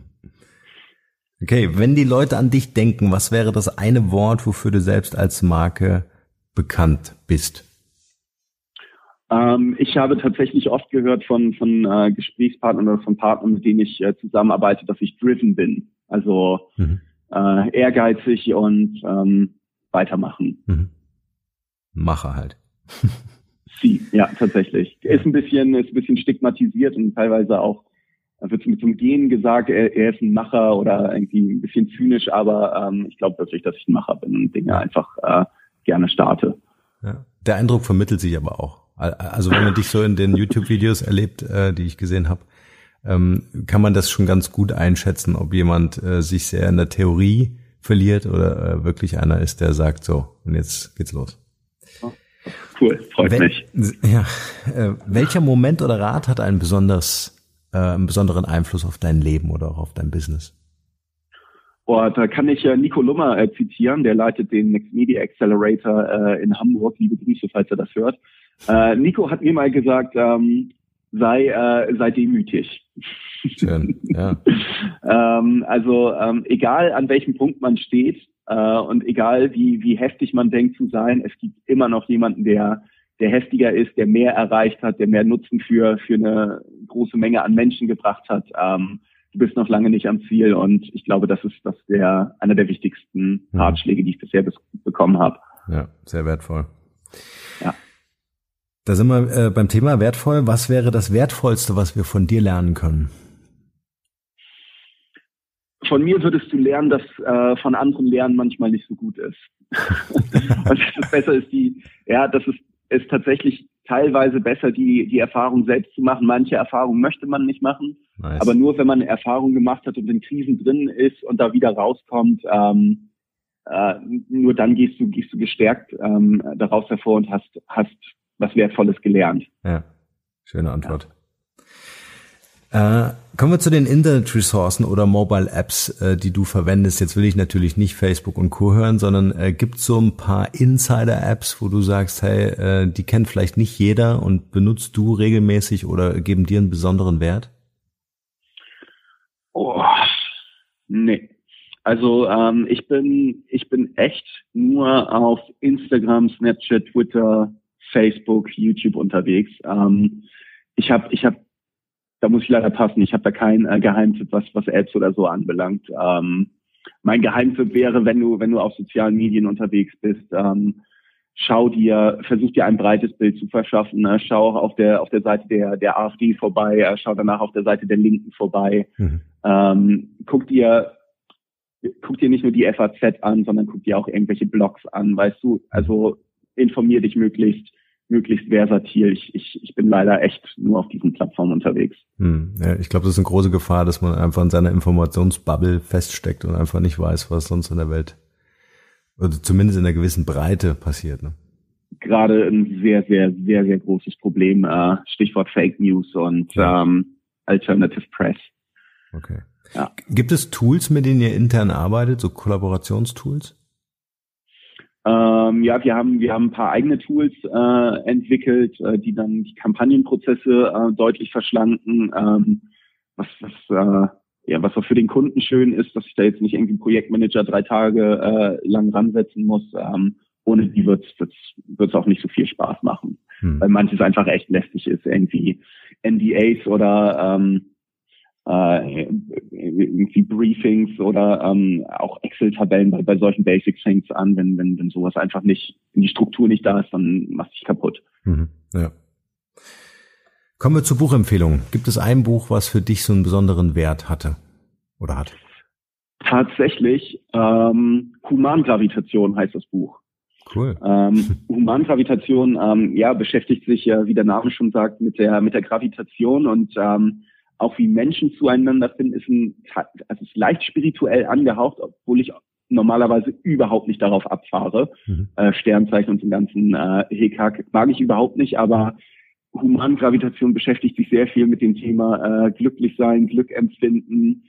okay, wenn die Leute an dich denken, was wäre das eine Wort, wofür du selbst als Marke bekannt bist? Ähm, ich habe tatsächlich oft gehört von, von äh, Gesprächspartnern oder von Partnern, mit denen ich äh, zusammenarbeite, dass ich driven bin. Also mhm. äh, ehrgeizig und ähm, weitermachen. Mhm. Macher halt. Sie, ja, tatsächlich. Er ist ein bisschen, ist ein bisschen stigmatisiert und teilweise auch wird mit so einem Gen gesagt, er, er ist ein Macher oder irgendwie ein bisschen zynisch, aber ähm, ich glaube wirklich, dass ich ein Macher bin und Dinge einfach äh, gerne starte. Ja. Der Eindruck vermittelt sich aber auch. Also wenn man dich so in den YouTube-Videos erlebt, äh, die ich gesehen habe, ähm, kann man das schon ganz gut einschätzen, ob jemand äh, sich sehr in der Theorie verliert oder äh, wirklich einer ist, der sagt so, und jetzt geht's los. Cool, freut Wel mich. Ja, äh, welcher Moment oder Rat hat einen besonders, äh, einen besonderen Einfluss auf dein Leben oder auch auf dein Business? Boah, da kann ich äh, Nico Lummer äh, zitieren, der leitet den Next Media Accelerator äh, in Hamburg. Liebe Grüße, falls er das hört. Äh, Nico hat mir mal gesagt, ähm, sei, äh, sei demütig. Schön, ja. ähm, also ähm, egal an welchem Punkt man steht äh, und egal wie, wie heftig man denkt zu sein, es gibt immer noch jemanden, der, der heftiger ist, der mehr erreicht hat, der mehr Nutzen für, für eine große Menge an Menschen gebracht hat. Ähm, du bist noch lange nicht am Ziel und ich glaube, das ist das der einer der wichtigsten Ratschläge, die ich bisher bekommen habe. Ja, sehr wertvoll. Ja. Da sind wir äh, beim Thema wertvoll. Was wäre das Wertvollste, was wir von dir lernen können? Von mir würdest du lernen, dass äh, von anderen Lernen manchmal nicht so gut ist. Und es besser ist die, ja, das ist, ist tatsächlich teilweise besser, die, die Erfahrung selbst zu machen. Manche Erfahrungen möchte man nicht machen. Nice. Aber nur wenn man eine Erfahrung gemacht hat und in Krisen drin ist und da wieder rauskommt, ähm, äh, nur dann gehst du, gehst du gestärkt ähm, daraus hervor und hast, hast was Wertvolles gelernt. Ja, schöne Antwort. Ja. Äh, kommen wir zu den Internet-Ressourcen oder Mobile-Apps, äh, die du verwendest. Jetzt will ich natürlich nicht Facebook und Co. hören, sondern äh, gibt so ein paar Insider-Apps, wo du sagst, hey, äh, die kennt vielleicht nicht jeder und benutzt du regelmäßig oder geben dir einen besonderen Wert? Oh, nee. Also ähm, ich bin ich bin echt nur auf Instagram, Snapchat, Twitter, Facebook, YouTube unterwegs. Ähm, ich habe, ich habe, da muss ich leider passen. Ich habe da kein äh, Geheimtipp, was was Ads oder so anbelangt. Ähm, mein Geheimtipp wäre, wenn du wenn du auf sozialen Medien unterwegs bist, ähm, schau dir, versuch dir ein breites Bild zu verschaffen. Ne? Schau auf der auf der Seite der der AfD vorbei, äh, schau danach auf der Seite der Linken vorbei. Mhm. Ähm, guck dir guck dir nicht nur die FAZ an, sondern guck dir auch irgendwelche Blogs an, weißt du. Also informier dich möglichst möglichst versatil. Ich, ich, ich bin leider echt nur auf diesen Plattformen unterwegs. Hm, ja, ich glaube, das ist eine große Gefahr, dass man einfach in seiner Informationsbubble feststeckt und einfach nicht weiß, was sonst in der Welt oder zumindest in einer gewissen Breite passiert. Ne? Gerade ein sehr, sehr, sehr, sehr großes Problem. Äh, Stichwort Fake News und ja. ähm, Alternative Press. Okay. Ja. Gibt es Tools, mit denen ihr intern arbeitet, so Kollaborationstools? Ähm, ja, wir haben wir haben ein paar eigene Tools äh, entwickelt, äh, die dann die Kampagnenprozesse äh, deutlich verschlanken. Ähm, was was äh, ja was auch für den Kunden schön ist, dass ich da jetzt nicht irgendwie Projektmanager drei Tage äh, lang ransetzen muss. Ähm, ohne die wird es auch nicht so viel Spaß machen, hm. weil manches einfach echt lästig ist, irgendwie NDAs oder ähm, äh, irgendwie Briefings oder ähm, auch Excel-Tabellen bei, bei solchen Basics fängt an, wenn, wenn, wenn sowas einfach nicht, wenn die Struktur nicht da ist, dann macht sich kaputt. Mhm, ja. Kommen wir zur Buchempfehlung. Gibt es ein Buch, was für dich so einen besonderen Wert hatte oder hat? Tatsächlich, ähm, Humangravitation heißt das Buch. Cool. Ähm, Humangravitation, ähm, ja, beschäftigt sich ja, wie der Name schon sagt, mit der mit der Gravitation und ähm, auch wie Menschen zueinander finden, ist ein, also ist leicht spirituell angehaucht, obwohl ich normalerweise überhaupt nicht darauf abfahre. Mhm. Äh, Sternzeichen und den ganzen äh, Hekak mag ich überhaupt nicht, aber Humangravitation beschäftigt sich sehr viel mit dem Thema äh, glücklich sein, Glück empfinden,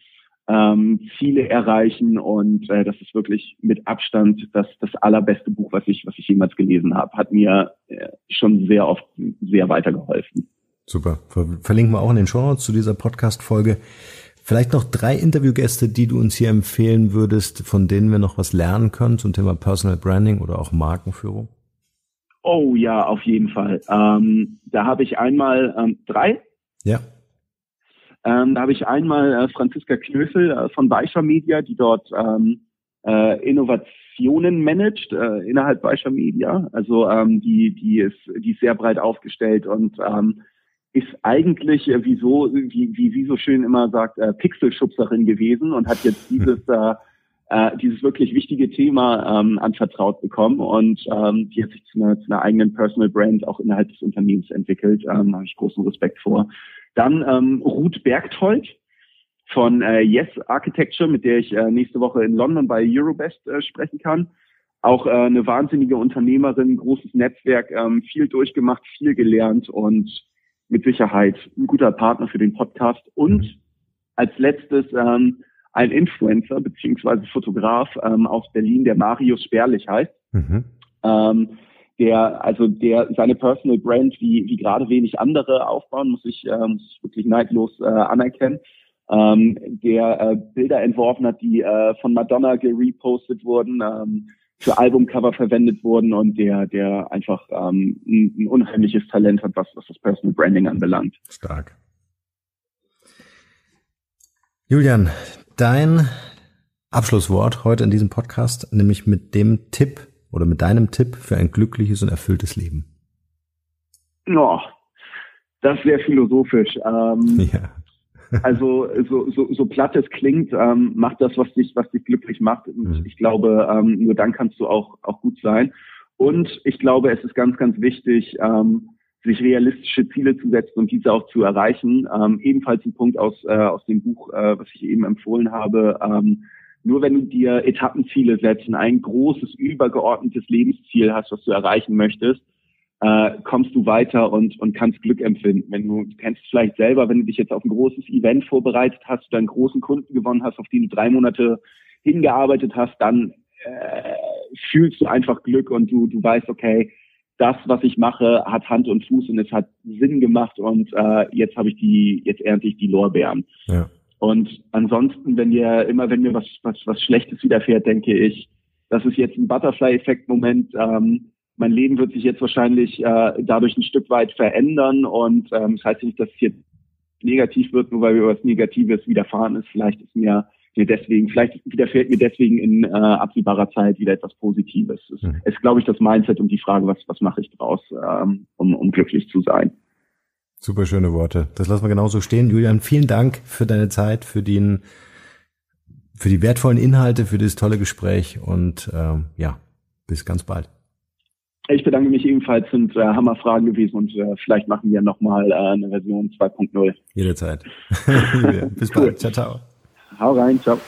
ähm, Ziele erreichen und äh, das ist wirklich mit Abstand das, das allerbeste Buch, was ich, was ich jemals gelesen habe. Hat mir äh, schon sehr oft sehr weitergeholfen. Super. Verlinken wir auch in den Show Notes zu dieser Podcast-Folge. Vielleicht noch drei Interviewgäste, die du uns hier empfehlen würdest, von denen wir noch was lernen können zum Thema Personal Branding oder auch Markenführung? Oh ja, auf jeden Fall. Ähm, da habe ich einmal ähm, drei. Ja. Ähm, da habe ich einmal äh, Franziska Knöfel äh, von Beischer Media, die dort ähm, äh, Innovationen managt äh, innerhalb Beischer Media. Also ähm, die, die ist, die ist sehr breit aufgestellt und ähm, ist eigentlich, äh, wie, so, wie, wie sie so schön immer sagt, äh, Pixelschubserin gewesen und hat jetzt dieses, äh, äh, dieses wirklich wichtige Thema ähm, anvertraut bekommen und ähm, die hat sich zu einer, zu einer eigenen Personal Brand auch innerhalb des Unternehmens entwickelt. Ähm, habe ich großen Respekt vor. Dann ähm, Ruth Bergtold von äh, Yes Architecture, mit der ich äh, nächste Woche in London bei Eurobest äh, sprechen kann. Auch äh, eine wahnsinnige Unternehmerin, großes Netzwerk, ähm, viel durchgemacht, viel gelernt und mit Sicherheit ein guter Partner für den Podcast und mhm. als letztes ähm, ein Influencer beziehungsweise Fotograf ähm, aus Berlin, der Marius Sperlich heißt. Mhm. Ähm, der, also der seine Personal Brand wie, wie gerade wenig andere aufbauen, muss ich, äh, muss ich wirklich neidlos äh, anerkennen. Ähm, der äh, Bilder entworfen hat, die äh, von Madonna gerepostet wurden, ähm, für Albumcover verwendet wurden und der, der einfach ähm, ein, ein unheimliches Talent hat, was, was das Personal Branding anbelangt. Stark. Julian, dein Abschlusswort heute in diesem Podcast, nämlich mit dem Tipp oder mit deinem Tipp für ein glückliches und erfülltes Leben. Oh, das sehr philosophisch. Ähm, ja. Also so, so, so platt es klingt, ähm, mach das, was dich, was dich glücklich macht. Und mhm. ich glaube, ähm, nur dann kannst du auch, auch gut sein. Und ich glaube, es ist ganz, ganz wichtig, ähm, sich realistische Ziele zu setzen und diese auch zu erreichen. Ähm, ebenfalls ein Punkt aus, äh, aus dem Buch, äh, was ich eben empfohlen habe. Ähm, nur wenn du dir Etappenziele setzt und ein großes, übergeordnetes Lebensziel hast, was du erreichen möchtest, äh, kommst du weiter und, und kannst Glück empfinden. Wenn du, du kennst vielleicht selber, wenn du dich jetzt auf ein großes Event vorbereitet hast, du einen großen Kunden gewonnen hast, auf den du drei Monate hingearbeitet hast, dann äh, fühlst du einfach Glück und du, du weißt, okay, das, was ich mache, hat Hand und Fuß und es hat Sinn gemacht und äh, jetzt habe ich die, jetzt ernte ich die Lorbeeren. Ja. Und ansonsten, wenn dir immer, wenn mir was, was, was Schlechtes widerfährt, denke ich, das ist jetzt ein Butterfly-Effekt-Moment. Ähm, mein Leben wird sich jetzt wahrscheinlich äh, dadurch ein Stück weit verändern und ähm, das heißt nicht, dass es jetzt negativ wird, nur weil mir was Negatives widerfahren ist. Vielleicht ist mir, mir deswegen, vielleicht widerfährt mir deswegen in äh, absehbarer Zeit wieder etwas Positives. Es mhm. ist, glaube ich, das Mindset und die Frage, was, was mache ich draus, ähm, um, um glücklich zu sein. Super schöne Worte. Das lassen wir genauso stehen. Julian, vielen Dank für deine Zeit, für den, für die wertvollen Inhalte, für dieses tolle Gespräch und ähm, ja, bis ganz bald. Ich bedanke mich ebenfalls, sind äh, Hammerfragen gewesen und äh, vielleicht machen wir nochmal äh, eine Version 2.0. Jederzeit. Bis cool. bald. Ciao, ciao. Hau rein, ciao.